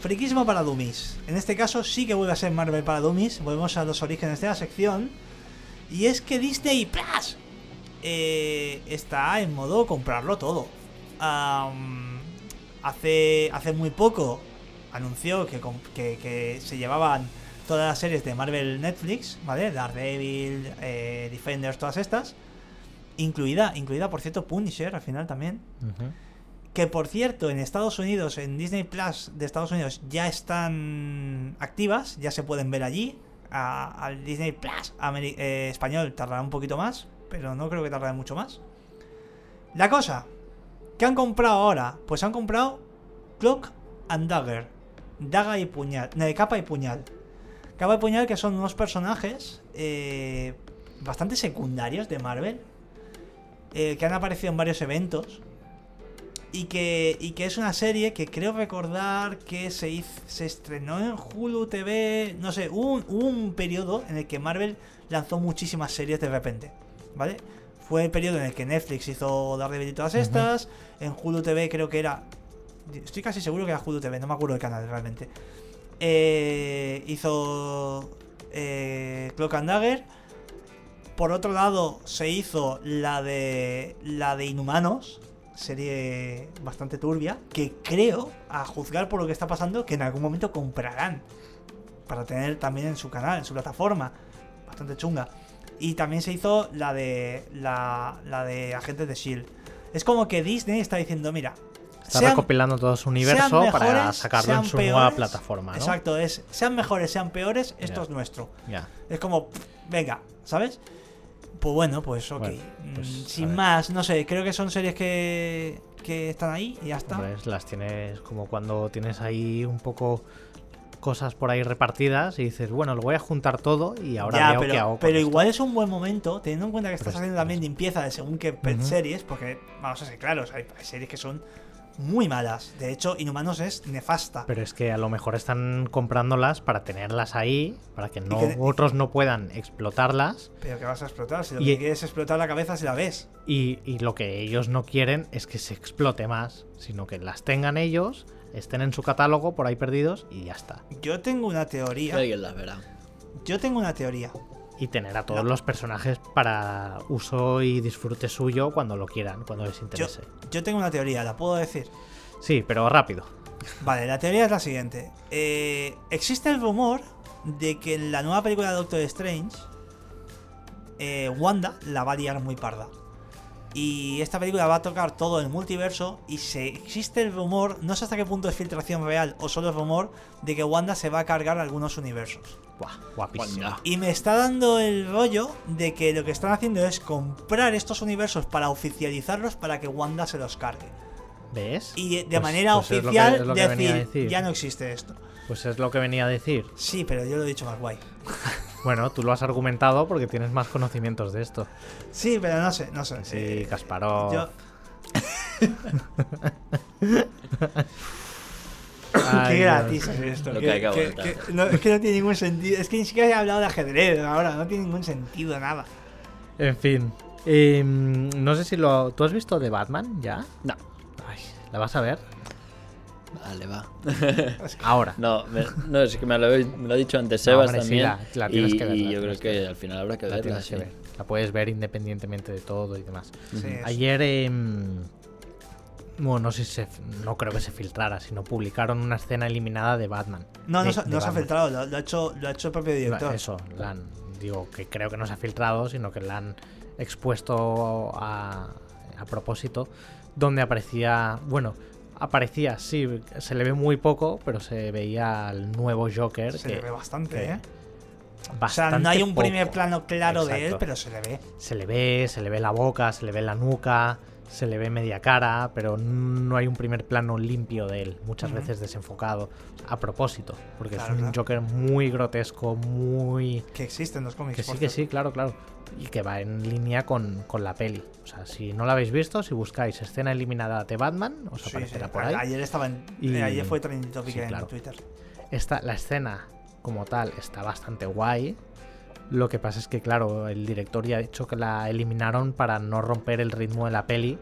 Friquismo para Dummies. En este caso sí que vuelve a ser Marvel para Dummies. Volvemos a los orígenes de la sección. Y es que Disney Plus eh, está en modo comprarlo todo. Hace, hace muy poco anunció que, que- se llevaban todas las series de Marvel Netflix, ¿vale? Daredevil, eh, Defenders, todas estas. Incluida, incluida, por cierto, Punisher al final también.
Ujú.
Que por cierto, en Estados Unidos, en Disney Plus de Estados Unidos, ya están activas, ya se pueden ver allí. Al Disney Plus eh, español tardará un poquito más, pero no creo que tardará mucho más. La cosa, ¿qué han comprado ahora? Pues han comprado Cloak and Dagger, daga y puñal, no, capa y puñal. Capa y puñal que son unos personajes eh, bastante secundarios de Marvel, eh, que han aparecido en varios eventos y que, y que es una serie que creo recordar que se, hiz- se estrenó en Hulu TV, no sé, hubo un, hubo un periodo en el que Marvel lanzó muchísimas series de repente, ¿vale? Fue el periodo en el que Netflix hizo Daredevil y todas estas, en Hulu TV creo que era, estoy casi seguro que era Hulu TV, no me acuerdo del canal realmente, Eh, hizo eh, Cloak and Dagger, por otro lado, se hizo la de la de Inhumanos, serie bastante turbia, que creo, a juzgar por lo que está pasando, que en algún momento comprarán para tener también en su canal, en su plataforma, bastante chunga. Y también se hizo la de la, la de Agentes de Shield. Es como que Disney está diciendo, mira,
Está
sean-
recopilando todo su universo para sacarlo en su
peores.
nueva plataforma, ¿no?
Exacto, es sean mejores, sean peores, esto es nuestro.
Ya.
Es como, venga, ¿sabes? Pues bueno, pues ok.
Bueno, pues,
Mm,
a
Sin más, no sé, creo que son series que, que están ahí y ya está.
Hombre, las tienes como cuando tienes ahí un poco cosas por ahí repartidas y dices, bueno, lo voy a juntar todo y ahora
ya,
veo
pero,
qué hago.
pero
esto.
igual es un buen momento, teniendo en cuenta que estás
Pero es-
haciendo también limpieza de según qué
Ujú.
series, porque vamos a ser claros, hay series que son muy malas. De hecho, Inhumanos es nefasta.
Pero es que a lo mejor están comprándolas para tenerlas ahí, para que no
que-
otros no puedan explotarlas.
Pero que vas a explotar, si lo
Y-
que quieres es explotar la cabeza si la ves.
Y, y lo que ellos no quieren es que se explote más, sino que las tengan ellos, estén en su catálogo por ahí perdidos y ya está.
Yo tengo una teoría.
Alguien las verá.
Yo tengo una teoría.
Y tener a todos
No.
los personajes para uso y disfrute suyo cuando lo quieran, cuando les
Yo,
interese.
yo tengo una teoría, ¿la puedo decir?
Sí, pero rápido.
Vale, la teoría es la siguiente. Eh, existe el rumor de que en la nueva película de Doctor Strange eh, Wanda la va a liar muy parda. Y esta película va a tocar todo el multiverso y se existe el rumor, no sé hasta qué punto es filtración real o solo es rumor, de que Wanda se va a cargar algunos universos.
Buah, guapísimo.
Y me está dando el rollo de que lo que están haciendo es comprar estos universos para oficializarlos para que Wanda se los cargue.
¿Ves?
Y de
Pues-
manera
pues es lo que-
oficial
que
decir. ya no existe esto.
Pues es lo que venía a decir.
Sí, pero yo lo he dicho más guay.
Bueno, tú lo has argumentado porque tienes más conocimientos de esto.
Sí, pero no sé, no sé.
Sí,
Eh,
Kasparov.
yo-
Ay,
Qué gratis es esto.
Lo
que-
que hay que
que-
aguantar.
que- no, es que no tiene ningún sentido. Es que ni siquiera he hablado de ajedrez ahora. No tiene ningún sentido nada.
En fin. eh, no sé si lo. ¿Tú has visto de Batman ya?
No.
Ay, ¿La vas a ver?
Vale, va.
Ahora.
No, me- no, es que me lo, he- me lo ha dicho antes
No,
Sebas
hombre, sí,
también.
la- la tienes
y,
que ver,
y yo creo
que
que al final habrá que
La
verla.
tienes que
sí.
ver. La puedes ver independientemente de todo y demás.
Sí,
Ayer, em, bueno, no sé si se, no creo que se filtrara, sino publicaron una escena eliminada de Batman.
No, no, se-
de
no se ha filtrado. Lo, lo ha hecho, lo ha hecho el propio director.
Eso, la han- digo que creo que no se ha filtrado, sino que la han expuesto a, a propósito, donde aparecía, bueno, aparecía, sí, se le ve muy poco, pero se veía al nuevo Joker.
Se
que,
le ve bastante,
que-
¿eh? O sea, no
bastante
hay un primer plano claro de él, pero se le ve.
Se le ve, se le ve la boca, se le ve la nuca, se le ve media cara, pero no hay un primer plano limpio de él, muchas veces desenfocado, a propósito, porque
Claro,
es un
claro.
Joker muy grotesco, muy...
Que existen los cómics.
Que sí, que sí, claro, claro. Y que va en línea con, con la peli. O sea, si no la habéis visto, si buscáis escena eliminada de Batman, os
Sí,
aparecerá
sí.
por ahí.
Ayer estaba en,
Y-
eh, ayer fue trending topic
sí,
en
claro.
Twitter.
Esta, la escena como tal está bastante guay. Lo que pasa es que, claro, el director ya ha dicho que la eliminaron para no romper el ritmo de la peli.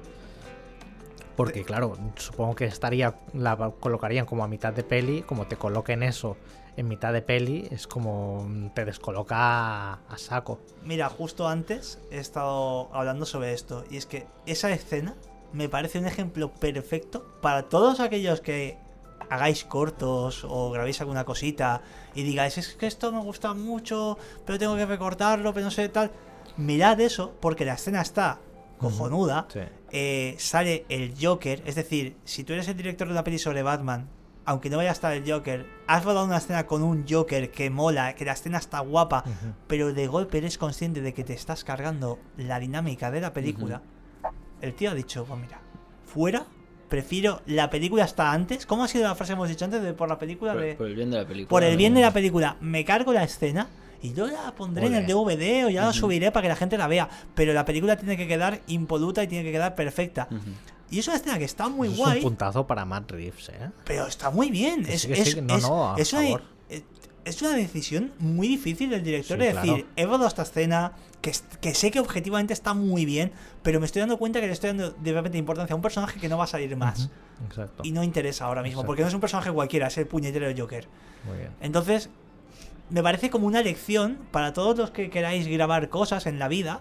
Porque, claro, supongo que estaría. La colocarían como a mitad de peli. Como te coloquen eso en mitad de peli, es como te descoloca a, a saco.
Mira, justo antes he estado hablando sobre esto. Y es que esa escena me parece un ejemplo perfecto para todos aquellos que hagáis cortos o grabéis alguna cosita y digáis, es que esto me gusta mucho, pero tengo que recortarlo, pero no sé tal. Mirad eso, porque la escena está cojonuda.
Sí.
eh, sale el Joker. Es decir, si tú eres el director de una peli sobre Batman, aunque no vaya a estar el Joker, has rodado una escena con un Joker que mola, que la escena está guapa, pero de golpe eres consciente de que te estás cargando la dinámica de la película. El tío ha dicho, pues mira, fuera, prefiero la película hasta antes. ¿Cómo ha sido la frase que hemos dicho antes de por la película
Por,
de
por el bien de la película.
por el bien de la película, me cargo la escena y yo la pondré en el. DVD o ya la subiré para que la gente la vea. Pero la película tiene que quedar impoluta y tiene que quedar perfecta. Y es una escena que está muy
Eso
guay,
Es un puntazo para Matt Reeves, ¿eh?
pero está muy bien.
Que
Es,
sí, que
es-
sí, no,
es-
no, a
es una,
favor.
es- es una decisión muy difícil del director
Sí,
de
claro.
decir, he rodado esta escena, que, sé que objetivamente está muy bien, pero me estoy dando cuenta que le estoy dando de repente importancia a un personaje que no va a salir más.
Exacto.
Y no interesa ahora mismo,
Exacto.
porque no es un personaje cualquiera, es el puñetero Joker.
Muy bien.
Entonces, me parece como una lección para todos los que queráis grabar cosas en la vida.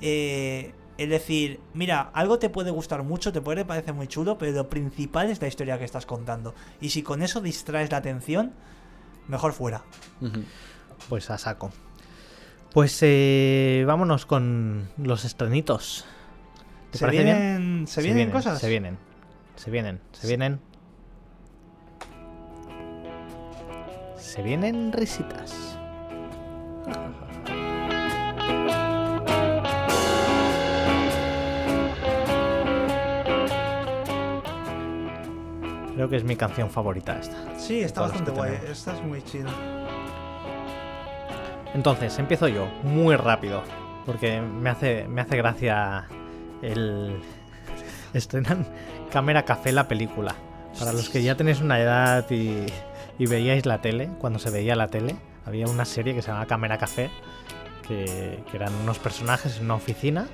eh, es decir, mira, algo te puede gustar mucho, te puede parecer muy chulo, pero lo principal es la historia que estás contando. Y si con eso distraes la atención, mejor fuera.
Pues a saco. Pues eh, vámonos con los estrenitos. ¿Te
¿Se
parece bien?
vienen, ¿Se vienen cosas?
Se vienen. Se vienen. Se vienen. Se vienen risitas. Creo que es mi canción favorita esta.
Sí, está bastante guay. Esta es muy chida.
Entonces, empiezo yo, muy rápido, porque me hace, me hace gracia el... Estrenan Cámara Café la película. Para los que ya tenéis una edad y, veíais la tele, cuando se veía la tele, había una serie que se llamaba Cámara Café, que, eran unos personajes en una oficina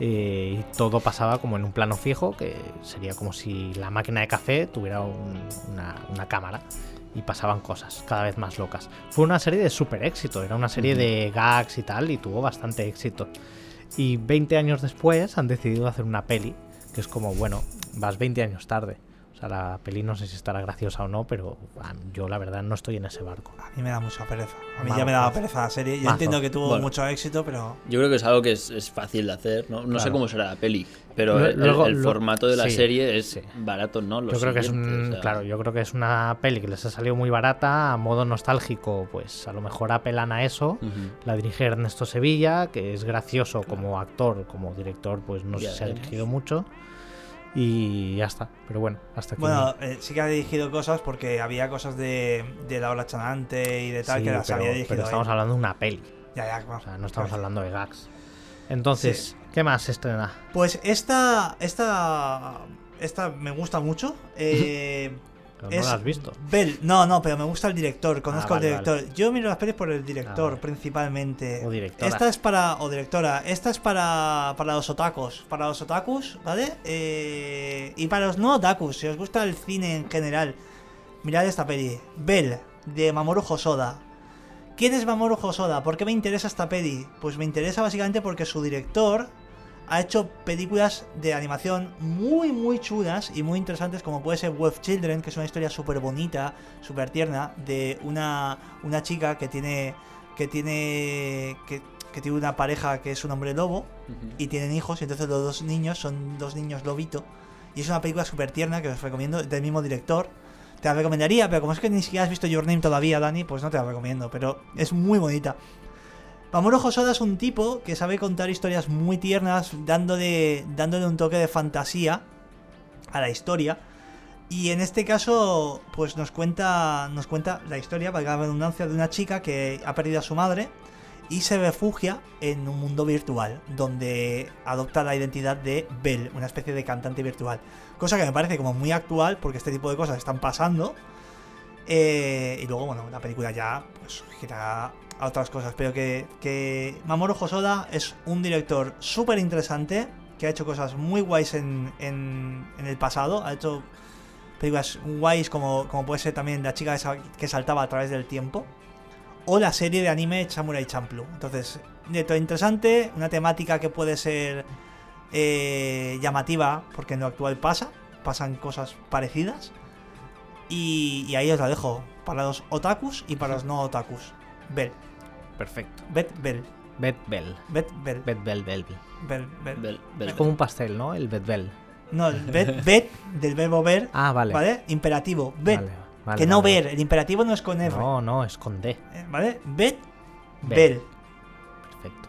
y todo pasaba como en un plano fijo, que sería como si la máquina de café tuviera un- una, una cámara y pasaban cosas cada vez más locas. Fue una serie de super éxito, era una serie de gags y tal, y tuvo bastante éxito. Y 20 años después han decidido hacer una peli, que es como, bueno, vas 20 años tarde. O sea, la peli no sé si estará graciosa o no, pero yo la verdad no estoy en ese barco.
A mí me da mucha pereza. A mí
Mazo.
ya me daba pereza la serie. Yo
Mazo.
entiendo que tuvo
Bueno.
mucho éxito, pero.
Yo creo que es algo que es, es fácil de hacer. No, no sé
Claro.
cómo será la peli, pero el,
luego-
el
lu-
formato de la
sí,
serie es
sí.
barato, ¿no? Lo
yo creo que es un,
o sea,
claro, yo creo que es una peli que les ha salido muy barata, a modo nostálgico, pues a lo mejor apelan a eso.
ujú.
La dirige Ernesto Sevilla, que es gracioso como actor, como director, pues no
Ya
sé si ha dirigido mucho. Y ya está. Pero bueno, hasta aquí.
Bueno, eh, sí que ha dirigido cosas porque había cosas de, de La Ola Chanante y de tal
Sí,
que las
pero,
había dirigido.
pero estamos hablando de una peli.
Ya, ya, bueno.
O sea, no estamos
Vale.
hablando de gags. Entonces, ¿qué más se estrena?
Pues esta. Esta. Esta me gusta mucho. Eh,
Pero
es
no la has visto.
Bell. No, no, pero me gusta el director. Conozco
vale,
al director. Yo miro las pelis por el director,
Ah, vale.
principalmente.
O directora.
Esta es para. O directora. Esta es para. Para los otakus. Para los otakus, ¿vale? Eh, y para los no otakus, si os gusta el cine en general, mirad esta peli. Bell, de Mamoru Hosoda. ¿Quién es Mamoru Hosoda? ¿Por qué me interesa esta peli? Pues me interesa básicamente porque su director ha hecho películas de animación muy, muy chulas y muy interesantes, como puede ser Wolf Children, que es una historia súper bonita, súper tierna, de una, una chica que tiene. que tiene. Que, que tiene una pareja que es un hombre lobo y tienen hijos, y entonces los dos niños son dos niños lobito. Y es una película súper tierna que os recomiendo, del mismo director. Te la recomendaría, pero como es que ni siquiera has visto Your Name todavía, Dani, pues no te la recomiendo, pero es muy bonita. Mamoru Hosoda es un tipo que sabe contar historias muy tiernas, dándole, dándole un toque de fantasía a la historia. Y en este caso, pues nos cuenta, nos cuenta la historia, valga la redundancia, de una chica que ha perdido a su madre y se refugia en un mundo virtual, donde adopta la identidad de Belle, una especie de cantante virtual. Cosa que me parece como muy actual, porque este tipo de cosas están pasando. Eh, y luego, bueno, la película ya pues, gira a otras cosas. Pero que, que Mamoru Hosoda es un director súper interesante, que ha hecho cosas muy guays en, en, el pasado. Ha hecho películas guays como, como puede ser también La chica que sal- que saltaba a través del tiempo. O la serie de anime Samurai Champloo. Entonces, director interesante, una temática que puede ser eh, llamativa, porque en lo actual pasa, pasan cosas parecidas. Y, y ahí os la dejo, para los otakus y para los no otakus. Bell,
Perfecto.
Bet Bell,
Bet Bell.
Bet Bell,
Bet Bell, Bell.
Bell, Bell.
Bel- bel-
Es como un pastel, ¿no? El Bet Bell.
No, el Bet, Bet del verbo ver,
Ah, vale.
¿vale? Imperativo, Bet.
Vale, vale,
que no ver, el imperativo no es con F,
No, no, es con D.
eh, ¿vale? Bet.
Bell. Perfecto.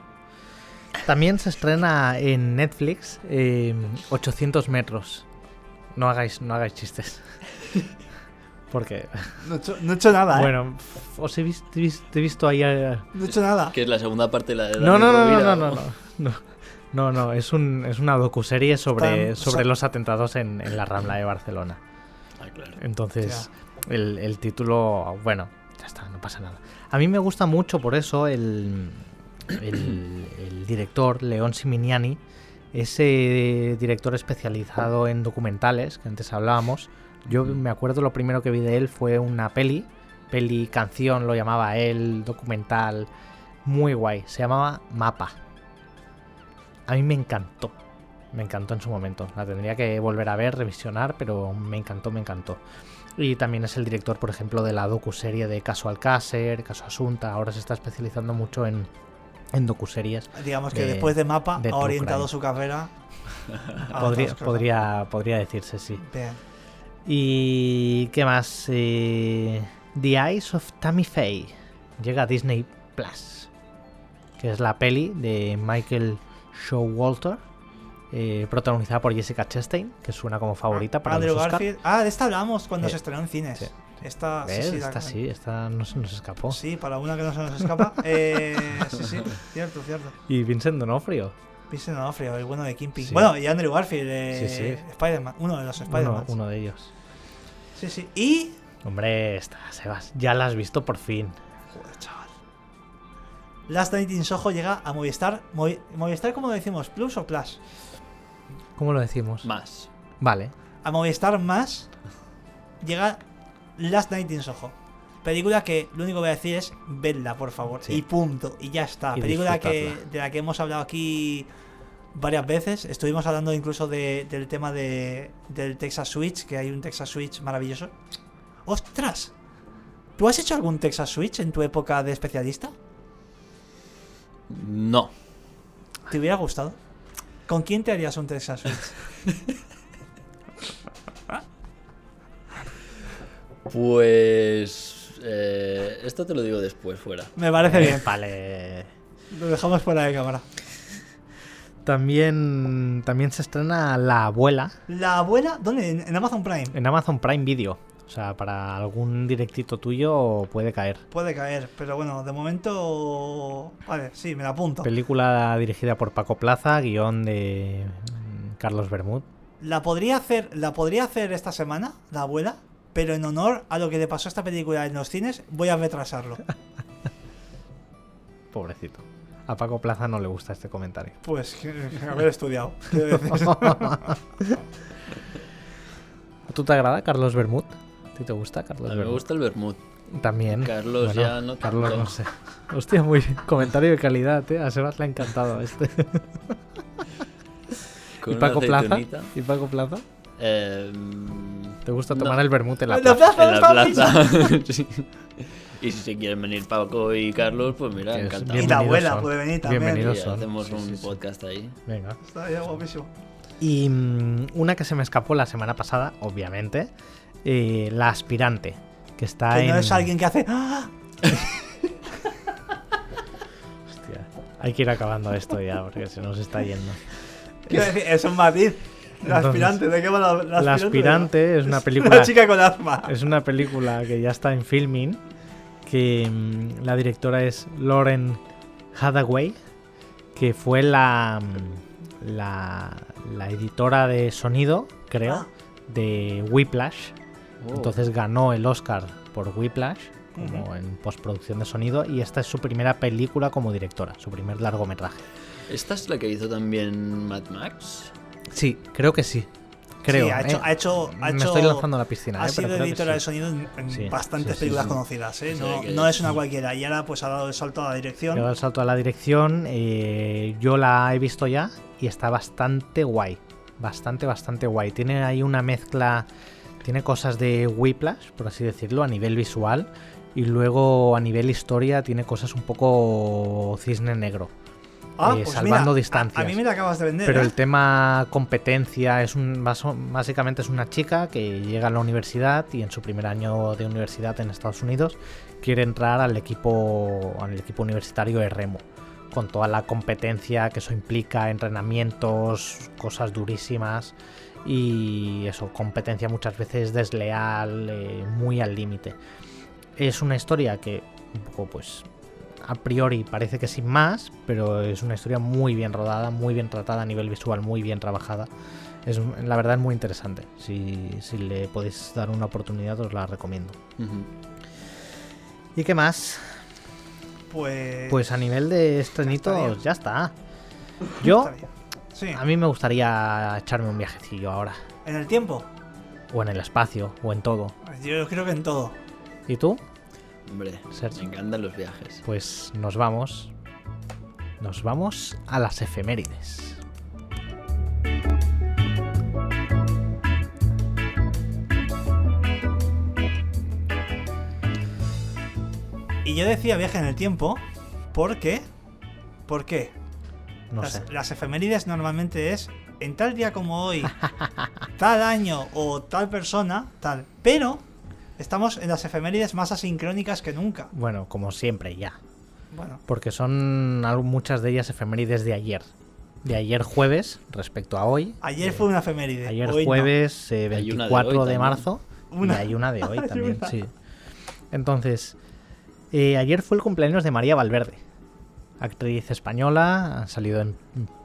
También se estrena en Netflix eh, 800 metros. No hagáis, no hagáis chistes. Porque,
No he hecho, no he hecho nada, ¿eh?
bueno, os he visto, he visto, he visto ahí. eh,
No he hecho nada.
Que es la segunda parte de la de
No, no, no, no, no, no, no, no. No, no, es, un, es una docuserie sobre, sobre
so-
los atentados en, en la Rambla de Barcelona.
Ah, claro.
Entonces, el, el título, bueno, ya está, no pasa nada. A mí me gusta mucho por eso el, el, el director, León Siminiani, ese director especializado en documentales que antes hablábamos. Yo me acuerdo lo primero que vi de él fue una peli, peli canción lo llamaba él, documental, muy guay, se llamaba Mapa. A mí me encantó, me encantó en su momento. La tendría que volver a ver, revisionar, pero me encantó, me encantó. Y también es el director, por ejemplo, de la docuserie de Caso Alcácer, Caso Asunta. Ahora se está especializando mucho en, en docuseries.
Digamos que
de-
después de Mapa
de
ha orientado su carrera.
Podría, podría, podría decirse, sí.
Bien.
¿Y qué más? Eh, The Eyes of Tammy Faye llega a Disney Plus, que es la peli de Michael Showalter, eh, protagonizada por Jessica Chastain, que suena como favorita para
Andrew
los Oscar.
Ah, de esta hablamos cuando
Eh,
se estrenó en cines.
sí.
Esta, sí,
esta sí, esta no se nos escapó.
Sí, para una que no se nos escapa. Eh, sí, sí, cierto, cierto.
Y Vincent D'Onofrio,
Vincent D'Onofrio, el bueno de Kingpin.
Sí.
Bueno, y Andrew Garfield, eh. Spider-Man, uno de los Spider-Man.
uno, uno de ellos.
Sí, sí. Y.
Hombre, esta, Sebas, ya la has visto por fin.
Joder, chaval. Last Night in Soho llega a Movistar. Movi- Movistar, ¿cómo lo decimos? ¿Plus o Plus?
¿Cómo lo decimos?
Más.
Vale.
A Movistar más llega Last Night in Soho. Película que lo único que voy a decir es vedla, por favor.
Sí.
Y punto. Y ya está.
Y
Película que, de la que hemos hablado aquí varias veces. Estuvimos hablando incluso de- del tema de, del Texas Switch, que hay un Texas Switch maravilloso. ¡Ostras! ¿Tú has hecho algún Texas Switch en tu época de especialista?
No.
¿Te hubiera gustado? ¿Con quién te harías un Texas Switch?
Pues. eh, esto te lo digo después, fuera.
Me parece bien.
Vale.
Lo dejamos fuera de cámara.
También, también se estrena La Abuela
La abuela, ¿dónde? En, Amazon Prime.
en Amazon Prime Video. O sea, para algún directito tuyo puede caer.
Puede caer, pero bueno, de momento. Vale, sí, me la apunto.
Película dirigida por Paco Plaza, guion de mm, Carlos Bermud.
La podría hacer, la podría hacer esta semana, la abuela, pero en honor a lo que le pasó a esta película en los cines, voy a retrasarlo.
Pobrecito. A Paco Plaza no le gusta este comentario.
Pues que- que haber estudiado.
¿A tú te agrada Carlos Bermud? ¿A ti te gusta
A
Carlos
mí me
Bermud?
gusta el vermut.
También.
Carlos ya no
Carlos
tanto.
no sé. Hostia, muy bien. Comentario de calidad, ¿eh? A Sebas le ha encantado este. ¿Y Paco Plaza? ¿Y Paco Plaza?
Eh,
¿Te gusta
no,
tomar el vermut en la
En la
plaza?
En la plaza. Sí. Y si se quieren venir Paco y Carlos, pues mira, encantado.
Y la
Bienvenidos
abuela
son.
puede venir también.
Bienvenidos son.
hacemos
Sí,
un
sí,
podcast ahí.
Venga.
Está ya guapísimo.
Y mm, una que se me escapó la semana pasada, obviamente, eh, La Aspirante, que está
Que
en...
no es alguien que hace. ¡Ah!
Hostia, hay que ir acabando esto ya, porque se nos está yendo.
Quiero decir, es un matiz. La
Entonces,
aspirante, ¿de qué va la, la
La
aspirante?
Aspirante es una
Una
película...
chica con asma.
Es una película que ya está en filming, que mm, la directora es Lauren Hathaway, que fue la, mm, la, la editora de sonido, creo,
Ah.
de Whiplash.
Oh.
Entonces ganó el Oscar por Whiplash, como en postproducción de sonido, y esta es su primera película como directora, su primer largometraje.
¿Esta es la que hizo también Mad Max?
Sí, creo que sí. Creo.
Sí, ha hecho,
¿eh?
ha hecho, ha
Me
hecho-
estoy lanzando a la piscina.
Ha
¿eh? Pero
sido editora
sí.
de sonido en, en
Sí,
bastantes películas
sí.
conocidas, ¿eh?
Sí,
No,
que-
no es una cualquiera. Y ahora pues ha dado el salto a la dirección.
He dado el salto a la dirección. eh, yo la he visto ya y está bastante guay. Bastante, bastante guay. Tiene ahí una mezcla. Tiene cosas de Whiplash, por así decirlo, a nivel visual. Y luego a nivel historia tiene cosas un poco cisne negro.
Ah,
eh,
pues
salvando
mira,
distancias.
A, mí me la acabas de vender.
Pero
¿eh?
el tema competencia es un básicamente es una chica que llega a la universidad y en su primer año de universidad en Estados Unidos quiere entrar al equipo al equipo universitario de remo con toda la competencia que eso implica, entrenamientos, cosas durísimas y eso, competencia muchas veces desleal, eh, muy al límite. Es una historia que un poco pues a priori parece que sin más, pero es una historia muy bien rodada, muy bien tratada a nivel visual, muy bien trabajada. Es, la verdad es muy interesante. Si, si le podéis dar una oportunidad, os la recomiendo. ¿Y qué más?
Pues.
Pues a nivel de estrenitos, ya está. Yo.
Sí.
a mí me gustaría echarme un viajecillo ahora.
En el tiempo.
O en el espacio, o en todo.
Yo creo que en todo.
¿Y tú?
Hombre,
Sergio.
me encantan los viajes.
Pues nos vamos. Nos vamos a las efemérides.
Y yo decía viaje en el tiempo. ¿Por qué? ¿Por qué?
No
las,
sé.
las efemérides normalmente es en tal día como hoy, tal año o tal persona, tal. Pero estamos en las efemérides más asincrónicas que nunca.
Bueno, como siempre, ya.
Bueno,
Porque son muchas de ellas efemérides de ayer. De ayer jueves respecto a hoy.
ayer fue una efeméride.
Ayer
hoy no.
jueves eh,
de
24 de,
hoy
marzo.
Una.
Y hay una de hoy también, sí. Entonces, eh, ayer fue el cumpleaños de María Valverde. Actriz española, ha salido en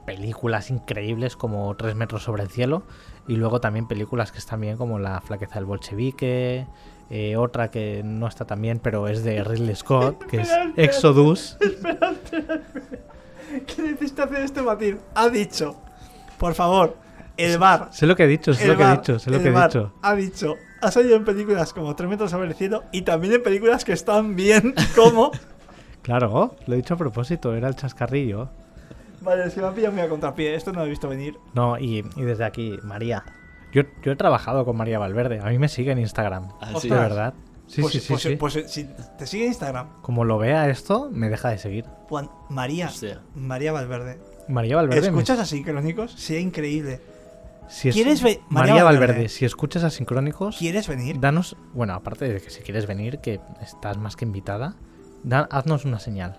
películas increíbles como Tres metros sobre el cielo. Y luego también películas que están bien como La flaqueza del bolchevique. Eh, otra que no está tan bien, pero es de Ridley Scott, que es Exodus.
¿Qué necesita hacer este batir? Ha dicho, por favor, el bar.
Sé lo que he dicho, sé lo que he dicho, sé lo que he dicho.
Ha dicho, ha salido en películas como Tres metros sobre el cielo y también en películas que están bien como...
Claro, lo he dicho a propósito, era el chascarrillo.
Vale, es que me ha pillado muy a contrapié. Esto no lo he visto venir.
No, y, y desde aquí, María. Yo, yo he trabajado con María Valverde. A mí me sigue en Instagram.
Ah,
Ostras.
sí.
De verdad. Sí,
pues,
sí, sí,
pues-
sí.
pues, eh, si te sigue en Instagram,
Como lo vea esto, me deja de seguir.
Juan- María.
Hostia.
María Valverde.
María Valverde. me-
¿Escuchas a Sincrónicos? Sería increíble.
si es-
¿Quieres
María,
María
Valverde,
Valverde,
si escuchas a Sincrónicos,
¿Quieres venir?
danos. Bueno, aparte de que si quieres venir, que estás más que invitada, da- haznos una señal.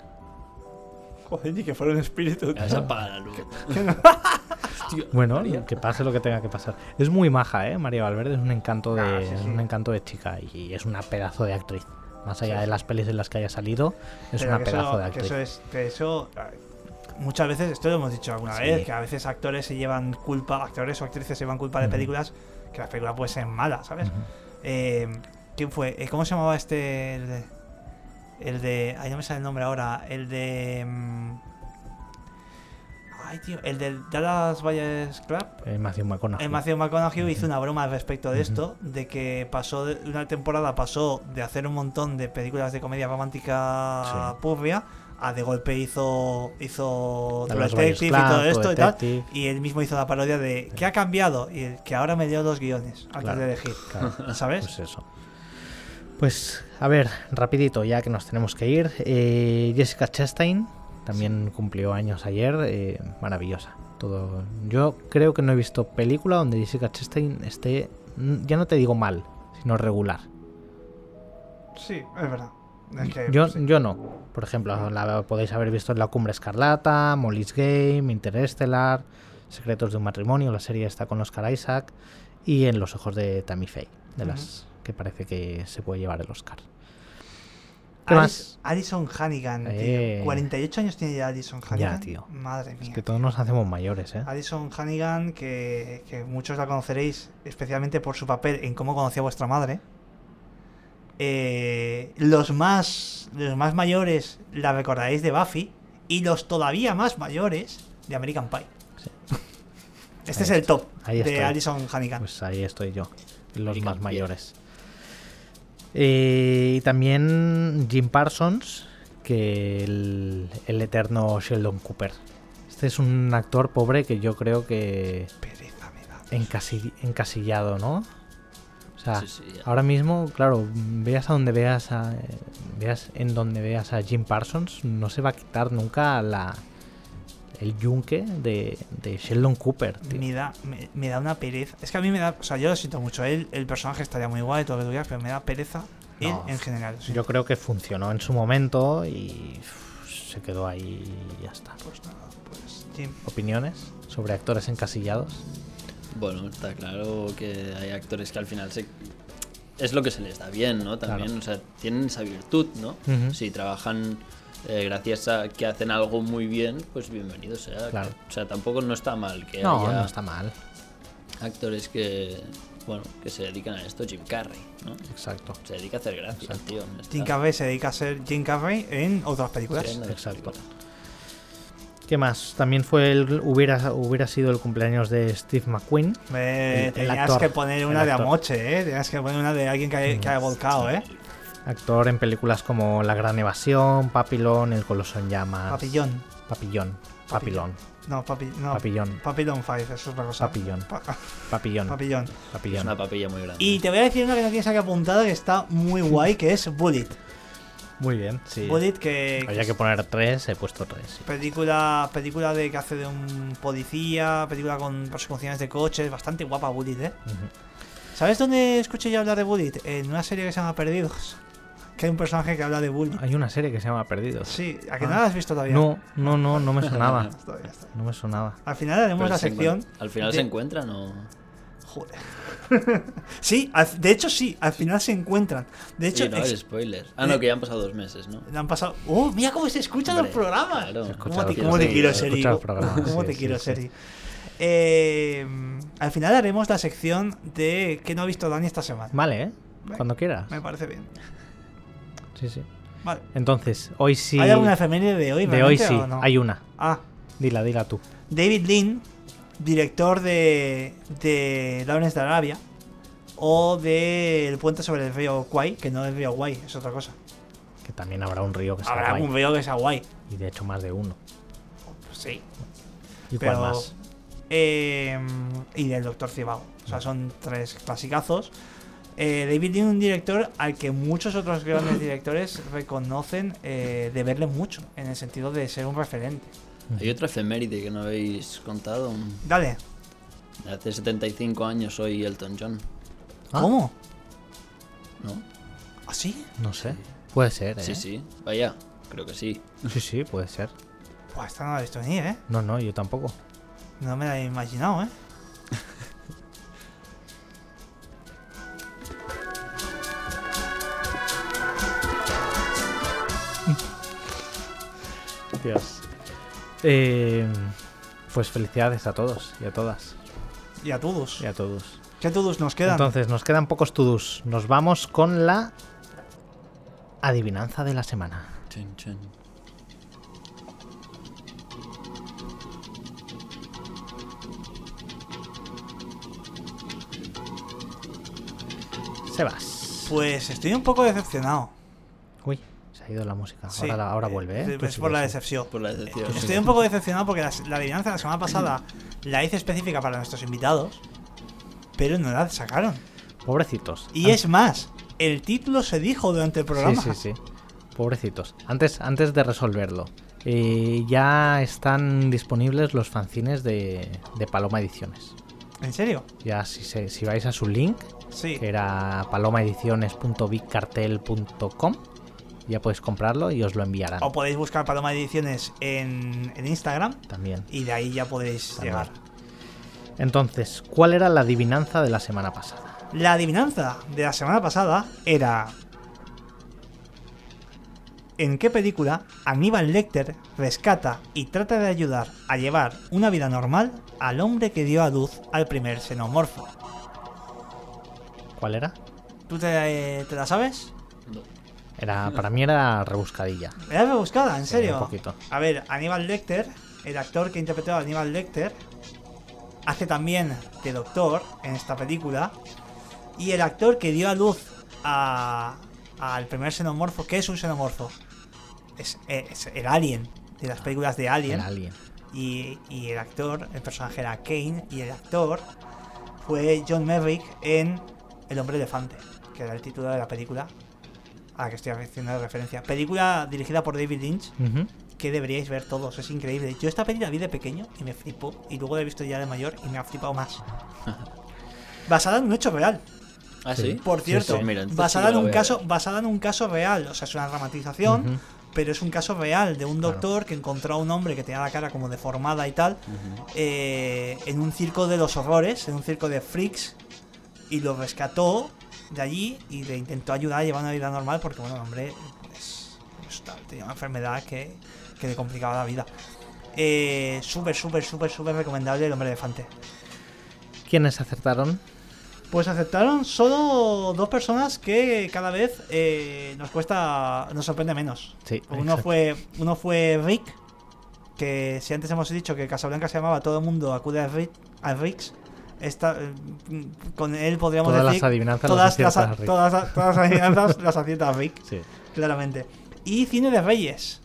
Joder, ni que fuera un espíritu.
Ya se apaga la luz. Hostia,
Bueno,
María.
que pase lo que tenga que pasar. Es muy maja, ¿eh? María Valverde es un encanto de,
Ah, sí,
es
sí.
un encanto de chica y es una pedazo de actriz. Más allá de las pelis en las que haya salido, es
Pero
una
que
pedazo
eso,
de
que
actriz.
eso es que eso eh, muchas veces esto lo hemos dicho alguna
Sí.
vez que a veces actores se llevan culpa actores o actrices se llevan culpa de películas que la película puede ser mala sabes. Eh, quién fue Eh, cómo se llamaba este el de, el ay no me sale el nombre ahora el de mm, ay tío el del Dallas Buyers Club
Eh, Matthew McConaughey.
el Matthew McConaughey hizo una broma al respecto de esto, de que pasó de una temporada pasó de hacer un montón de películas de comedia romántica
Sí.
purria a de golpe hizo hizo True Detective y todo esto y tal.
Detective.
Y él mismo hizo la parodia de ¿qué ha cambiado? Y el, que ahora me leo los guiones antes
Claro,
de elegir.
claro.
¿Sabes?
Pues eso. Pues, a ver, rapidito, ya que nos tenemos que ir. Eh, Jessica Chastain también cumplió años ayer. eh, maravillosa. Todo. Yo creo que no he visto película donde Jessica Chastain esté, ya no te digo mal, sino regular.
Sí, es verdad. Es que,
Yo,
sí.
yo no. Por ejemplo, la podéis haber visto en La Cumbre Escarlata, Molly's Game, Interestelar, Secretos de un matrimonio, la serie está con Oscar Isaac, y en Los ojos de Tammy Faye, de las que parece que se puede llevar el Oscar. ¿Qué
Alis-
más?
Alison Hannigan, tío.
Eh.
48 años tiene ya Alison Hannigan.
tío.
Madre mía.
Es que todos nos hacemos mayores, ¿eh?
Alison Hannigan, que, que muchos la conoceréis especialmente por su papel en cómo conocí a vuestra madre. Eh, los más los más mayores la recordaréis de Buffy y los todavía más mayores de American Pie.
Sí.
Este
Ahí
es el top
Ahí
de
estoy.
Alison Hannigan.
Pues ahí estoy yo, los
American
más
Pie.
Eh, y también Jim Parsons, que el, el eterno Sheldon Cooper. Este es un actor pobre que yo creo que
Pereza me da.
encasi- encasillado, ¿no? O sea,
Sí, sí, ya.
ahora mismo, claro, veas a donde veas a, veas en donde veas a Jim Parsons, no se va a quitar nunca la el yunque de, de Sheldon Cooper, tío.
Me da, me, me da una pereza. Es que a mí me da. O sea, yo lo siento mucho. Él, el personaje estaría muy guay, todo lo que tú quieras, pero me da pereza él
No,
en general. sí.
Yo creo que funcionó en su momento y se quedó ahí y ya está.
Pues nada, pues Jim.
¿Opiniones sobre actores encasillados?
Bueno, está claro que hay actores que al final se... es lo que se les da bien, ¿no? También,
Claro.
o sea, tienen esa virtud, ¿no? Si trabajan eh, gracias a que hacen algo muy bien, pues bienvenido sea.
Claro.
O sea, tampoco no está mal que
No,
haya
no está mal.
actores que, bueno, que se dedican a esto. Jim Carrey, ¿no?
Exacto.
Se dedica a hacer gracias,
Exacto.
tío. está-
Jim Carrey se dedica a ser Jim Carrey en otras películas.
Sí, en la
Exacto. ¿Qué más? También fue el hubiera hubiera sido el cumpleaños de Steve McQueen.
Me-
El- el
tenías
actor,
que poner una de. Amoche, ¿eh? Tenías que poner una de alguien que, haya- que haya volcado, ¿eh?
Actor en películas como La Gran Evasión, Papillon, El Coloso en Llamas.
Papillón.
Papillón. Papillón.
No, papi, no.
Papillón.
Papillon 5, eso es cosa.
Papillón.
Pa-
Papillón.
papillón.
Es
Papillón.
una papilla muy grande.
Y te voy a decir una que no tienes aquí apuntada que está muy guay, que es Bullet.
Muy bien, sí.
Bullet que...
Había que poner tres, he puesto tres. sí.
Película, película de que hace de un policía, película con persecuciones de coches, bastante guapa Bullet, ¿eh? ¿Sabes dónde escuché yo hablar de Bullet? En una serie que se llama Perdidos. Que hay un personaje que habla de Bullet.
Hay una serie que se llama Perdidos.
Sí, ¿a que
Ah.
no la has visto todavía?
No, no, no, no me sonaba.
Todavía está.
No me sonaba.
Al final haremos
Pero
la
se
sección.
Al final
de-
se encuentran o.
Joder. sí, al- de hecho sí, al final se encuentran. De hecho,
Sí, no,
ex-
el spoiler. Ah, no, que ya han pasado dos meses, ¿no?
le han pasado. ¡Oh, mira cómo se escuchan los programas!
claro.
¿Cómo te, cómo te quiero,
se
Seri?
escucha los programas,
¿Cómo
sí,
te
sí,
quiero,
sí.
Seri? Eh, al final haremos la sección de que no ha visto Dani esta semana.
Vale, ¿eh? Cuando quieras.
Me parece bien.
Sí, sí.
Vale.
Entonces, hoy sí.
¿Hay alguna efeméride de hoy?
de hoy sí,
no?
hay una.
Ah,
Dila, dila tú.
David Lean, director de, de Lawrence de Arabia, o de El puente sobre el río Kwai, que no es el río Kwai, es otra cosa.
Que también habrá un río que sea
Habrá
guay.
un río que sea guay.
Y de hecho más de uno.
sí.
¿Y
Pero,
cuál más?
eh, y del Doctor Cibao. O sea, son tres clasicazos. Eh, David Lean, un director al que muchos otros grandes directores reconocen eh, de verle mucho, en el sentido de ser un referente.
Hay otra efeméride que no habéis contado.
Dale,
Hace 75 años soy Elton John,
Ah.
¿cómo?
¿no?
¿Así?
No sé. Puede ser, ¿eh?
Sí, sí. Vaya, creo que sí.
Sí, sí, puede ser.
Pues esta no la he visto venir, ¿eh?
No, no, yo tampoco.
No me la he imaginado, ¿eh?
Eh, pues felicidades a todos y a todas
Y a todos.
y a todos.
¿Qué todos nos quedan?
Entonces, nos quedan pocos tudus. Nos vamos con la adivinanza de la semana.
Chun, chun.
Sebas.
Pues estoy un poco decepcionado.
Ha ido la música.
Sí.
Ahora, la- ahora vuelve, ¿eh?
Es por la decepción.
Por la decepción.
Estoy un poco decepcionado porque la, la adivinanza la semana pasada la hice específica para nuestros invitados, pero no la sacaron.
Pobrecitos.
Y es más, el título se dijo durante el programa.
Sí, sí, sí. Pobrecitos. Antes, antes de resolverlo, eh, ya están disponibles los fanzines de, de Paloma Ediciones.
¿En serio?
Ya si, se- si vais a su link,
Sí.
que era palomaediciones.bigcartel.com, ya podéis comprarlo y os lo enviarán
O podéis buscar Paloma Ediciones en, en Instagram
también.
y de ahí ya podéis
También.
llegar.
Entonces, ¿cuál era la adivinanza de la semana pasada?
La adivinanza de la semana pasada era... ¿En qué película Aníbal Lecter rescata y trata de ayudar a llevar una vida normal al hombre que dio a luz al primer xenomorfo?
¿Cuál era?
¿Tú te, te la sabes?
Era, para mí era rebuscadilla.
¿Era rebuscada? ¿En
Sí,
serio?
un poquito.
A ver, Aníbal Lecter, el actor que interpretó a Aníbal Lecter, hace también de doctor en esta película. Y el actor que dio a luz a- al primer xenomorfo, ¿qué es un xenomorfo? Es, es el alien de las películas de Alien.
Era alguien.
Y, y el actor, el personaje era Kane, y el actor fue John Merrick en El hombre elefante, que era el título de la película a la que estoy haciendo referencia. Película dirigida por David Lynch, que deberíais ver todos, es increíble. Yo esta película la vi de pequeño y me flipó, y luego la he visto ya de mayor y me ha flipado más. Basada en un hecho real,
Ah,
Sí.
por cierto.
sí.
Mira, entonces
basada en un caso, basada en un caso real, o sea, es una dramatización, pero es un caso real de un
Claro.
doctor que encontró a un hombre que tenía la cara como deformada y tal, eh, en un circo de los horrores, en un circo de freaks, y lo rescató de allí y le intentó ayudar a llevar una vida normal porque, bueno, el hombre tal, tenía una enfermedad que, que le complicaba la vida. Eh, súper, súper, súper, súper recomendable el hombre elefante.
¿Quiénes acertaron?
Pues aceptaron solo dos personas que cada vez eh, nos cuesta, nos sorprende menos.
Sí,
Uno
exacto.
fue, uno fue Rick, que si antes hemos dicho que Casablanca se llamaba Todo el mundo acude a, Rick, a Ricks, esta, eh, con él podríamos
Todas
decir
las adivinanzas
todas,
las
las,
acierta Rick.
todas, las- todas las adivinanzas las acierta Rick,
Sí.
claramente. Y Cine de Reyes,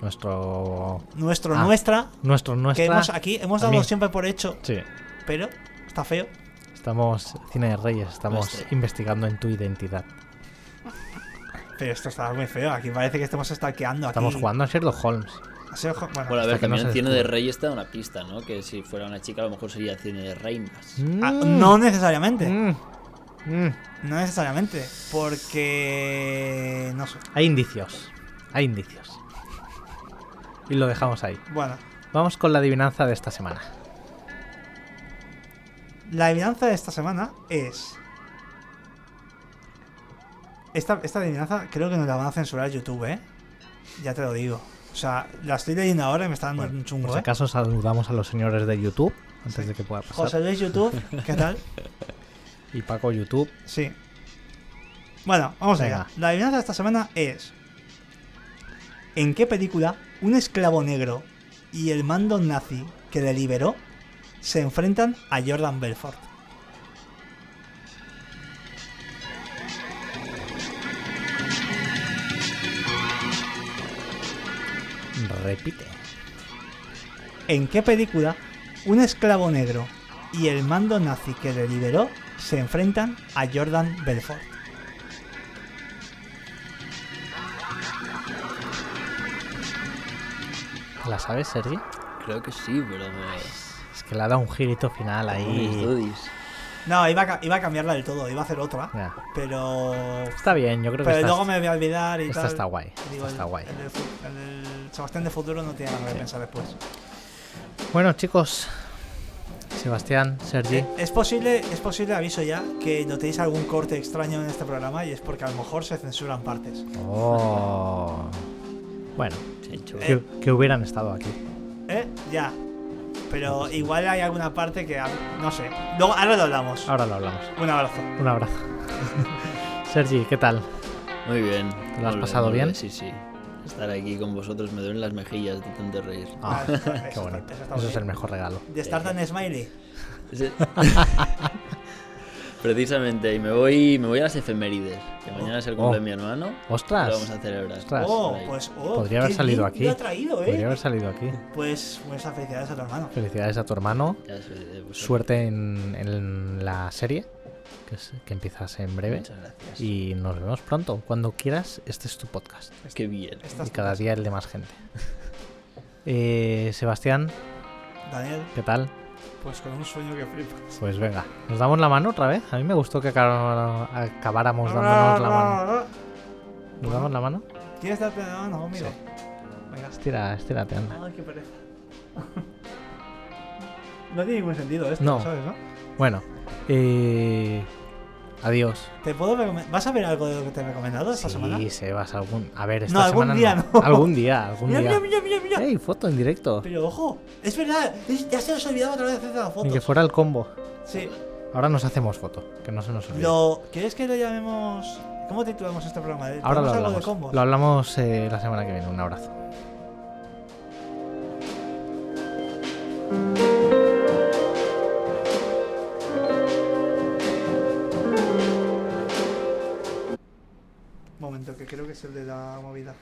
Nuestro.
nuestro,
Ah,
nuestra,
Nuestro, nuestra.
que hemos, aquí hemos dado
mí.
siempre por hecho,
Sí.
pero está feo.
Estamos. Cine de Reyes, estamos
Nuestro.
investigando en tu identidad.
Pero esto está muy feo, aquí parece que estamos stalkeando. Aquí.
Estamos jugando a Sherlock Holmes.
Bueno,
Bueno, a ver,
que no
también
se
cine de te da una pista, ¿no? Que si fuera una chica a lo mejor sería cine de reinas.
ah,
Mm.
no necesariamente.
Mm. Mm.
No necesariamente, porque no sé.
Hay indicios. Hay indicios. Y lo dejamos ahí.
Bueno,
Vamos con la adivinanza de esta semana.
la adivinanza de esta semana es. Esta, esta adivinanza creo que nos la van a censurar YouTube, ¿eh? Ya te lo digo. O sea, la estoy leyendo ahora y me está dando
Bueno,
un chungo,
Por si
¿eh?
acaso saludamos a los señores de YouTube antes
Sí.
de que pueda pasar.
José Luis YouTube, ¿qué tal?
Y Paco YouTube.
Sí. Bueno, vamos
Venga.
allá. La adivinanza de esta semana es: ¿En qué película un esclavo negro y el mando nazi que le liberó se enfrentan a Jordan Belfort? ¿En qué película un esclavo negro y el mando nazi que le liberó se enfrentan a Jordan Belfort?
¿La sabes, Sergi?
Creo que sí, pero.
Es que le ha dado un girito final ahí.
No, iba a, ca- iba a cambiarla del todo, iba a hacer otra. Pero.
Está bien, yo creo que
Pero luego me voy a olvidar y
esta
tal.
está guay. Esta está
el-
guay.
El, el Sebastián de futuro no tiene nada que
Sí.
pensar después.
Bueno, chicos. Sebastián, Sergi.
Eh, Es posible, es posible, aviso ya, que notéis algún corte extraño en este programa y es porque a lo mejor se censuran partes.
Oh. Bueno.
Eh.
que, que hubieran estado aquí.
¿Eh? Ya. Pero igual hay alguna parte que. No sé. Luego, ahora lo hablamos.
Ahora lo hablamos.
Un abrazo.
Un abrazo. Sergi, ¿qué tal?
Muy bien.
¿Lo has pasado
muy
bien?
Sí, sí. Estar aquí con vosotros me duelen las mejillas de tanto reír.
Ah,
Ah, eso-
qué
eso
bonito.
está- eso está
Eso es el mejor regalo.
De estar tan smiley.
Sí. Precisamente, y me voy, me voy a las efemérides. Que mañana es el cumple
Oh.
de mi hermano.
¡Ostras!
Lo vamos a celebrar.
Ostras.
Oh, pues. Oh,
Podría haber salido aquí.
Lo ha traído, ¿eh?
Podría haber salido aquí.
Pues, pues felicidades a tu hermano.
Felicidades a tu hermano.
Ya pues,
Suerte en, en la serie, que, es- que empiezas en breve.
Muchas gracias.
Y nos vemos pronto. Cuando quieras, este es tu podcast.
Qué bien.
Y cada día el de más gente. Eh, Sebastián,
Daniel,
¿qué tal?
pues con un sueño que flipas.
Pues venga, ¿nos damos la mano otra vez? A mí me gustó que acabáramos dándonos la mano. ¿Nos damos la mano?
¿Quieres darte la mano conmigo?
Sí.
Venga.
Estira, estírate, anda.
Ay, qué pereza. no tiene ningún sentido esto,
No.
¿sabes, no?
Bueno, eh, adiós.
¿Te puedo? ¿Vas a ver algo de lo que te he recomendado esta
sí,
semana?
Sebas, algún... A ver, esta
No, algún
semana
día no.
Algún día, algún
Mira,
día.
mira, mira, mira.
¡Ey, foto en directo!
Pero ojo, es verdad, ya se os ha olvidado otra vez hacer las
Ni
fotos.
que fuera el combo.
Sí.
Ahora nos hacemos foto, que no se nos olvide.
Lo, ¿Quieres que lo llamemos? ¿Cómo titulamos este programa?
Ahora lo
¿Ponemos algo de
hablamos.
combos?
Lo hablamos eh, la semana que viene. Un abrazo.
Momento, que creo que es el de la movida.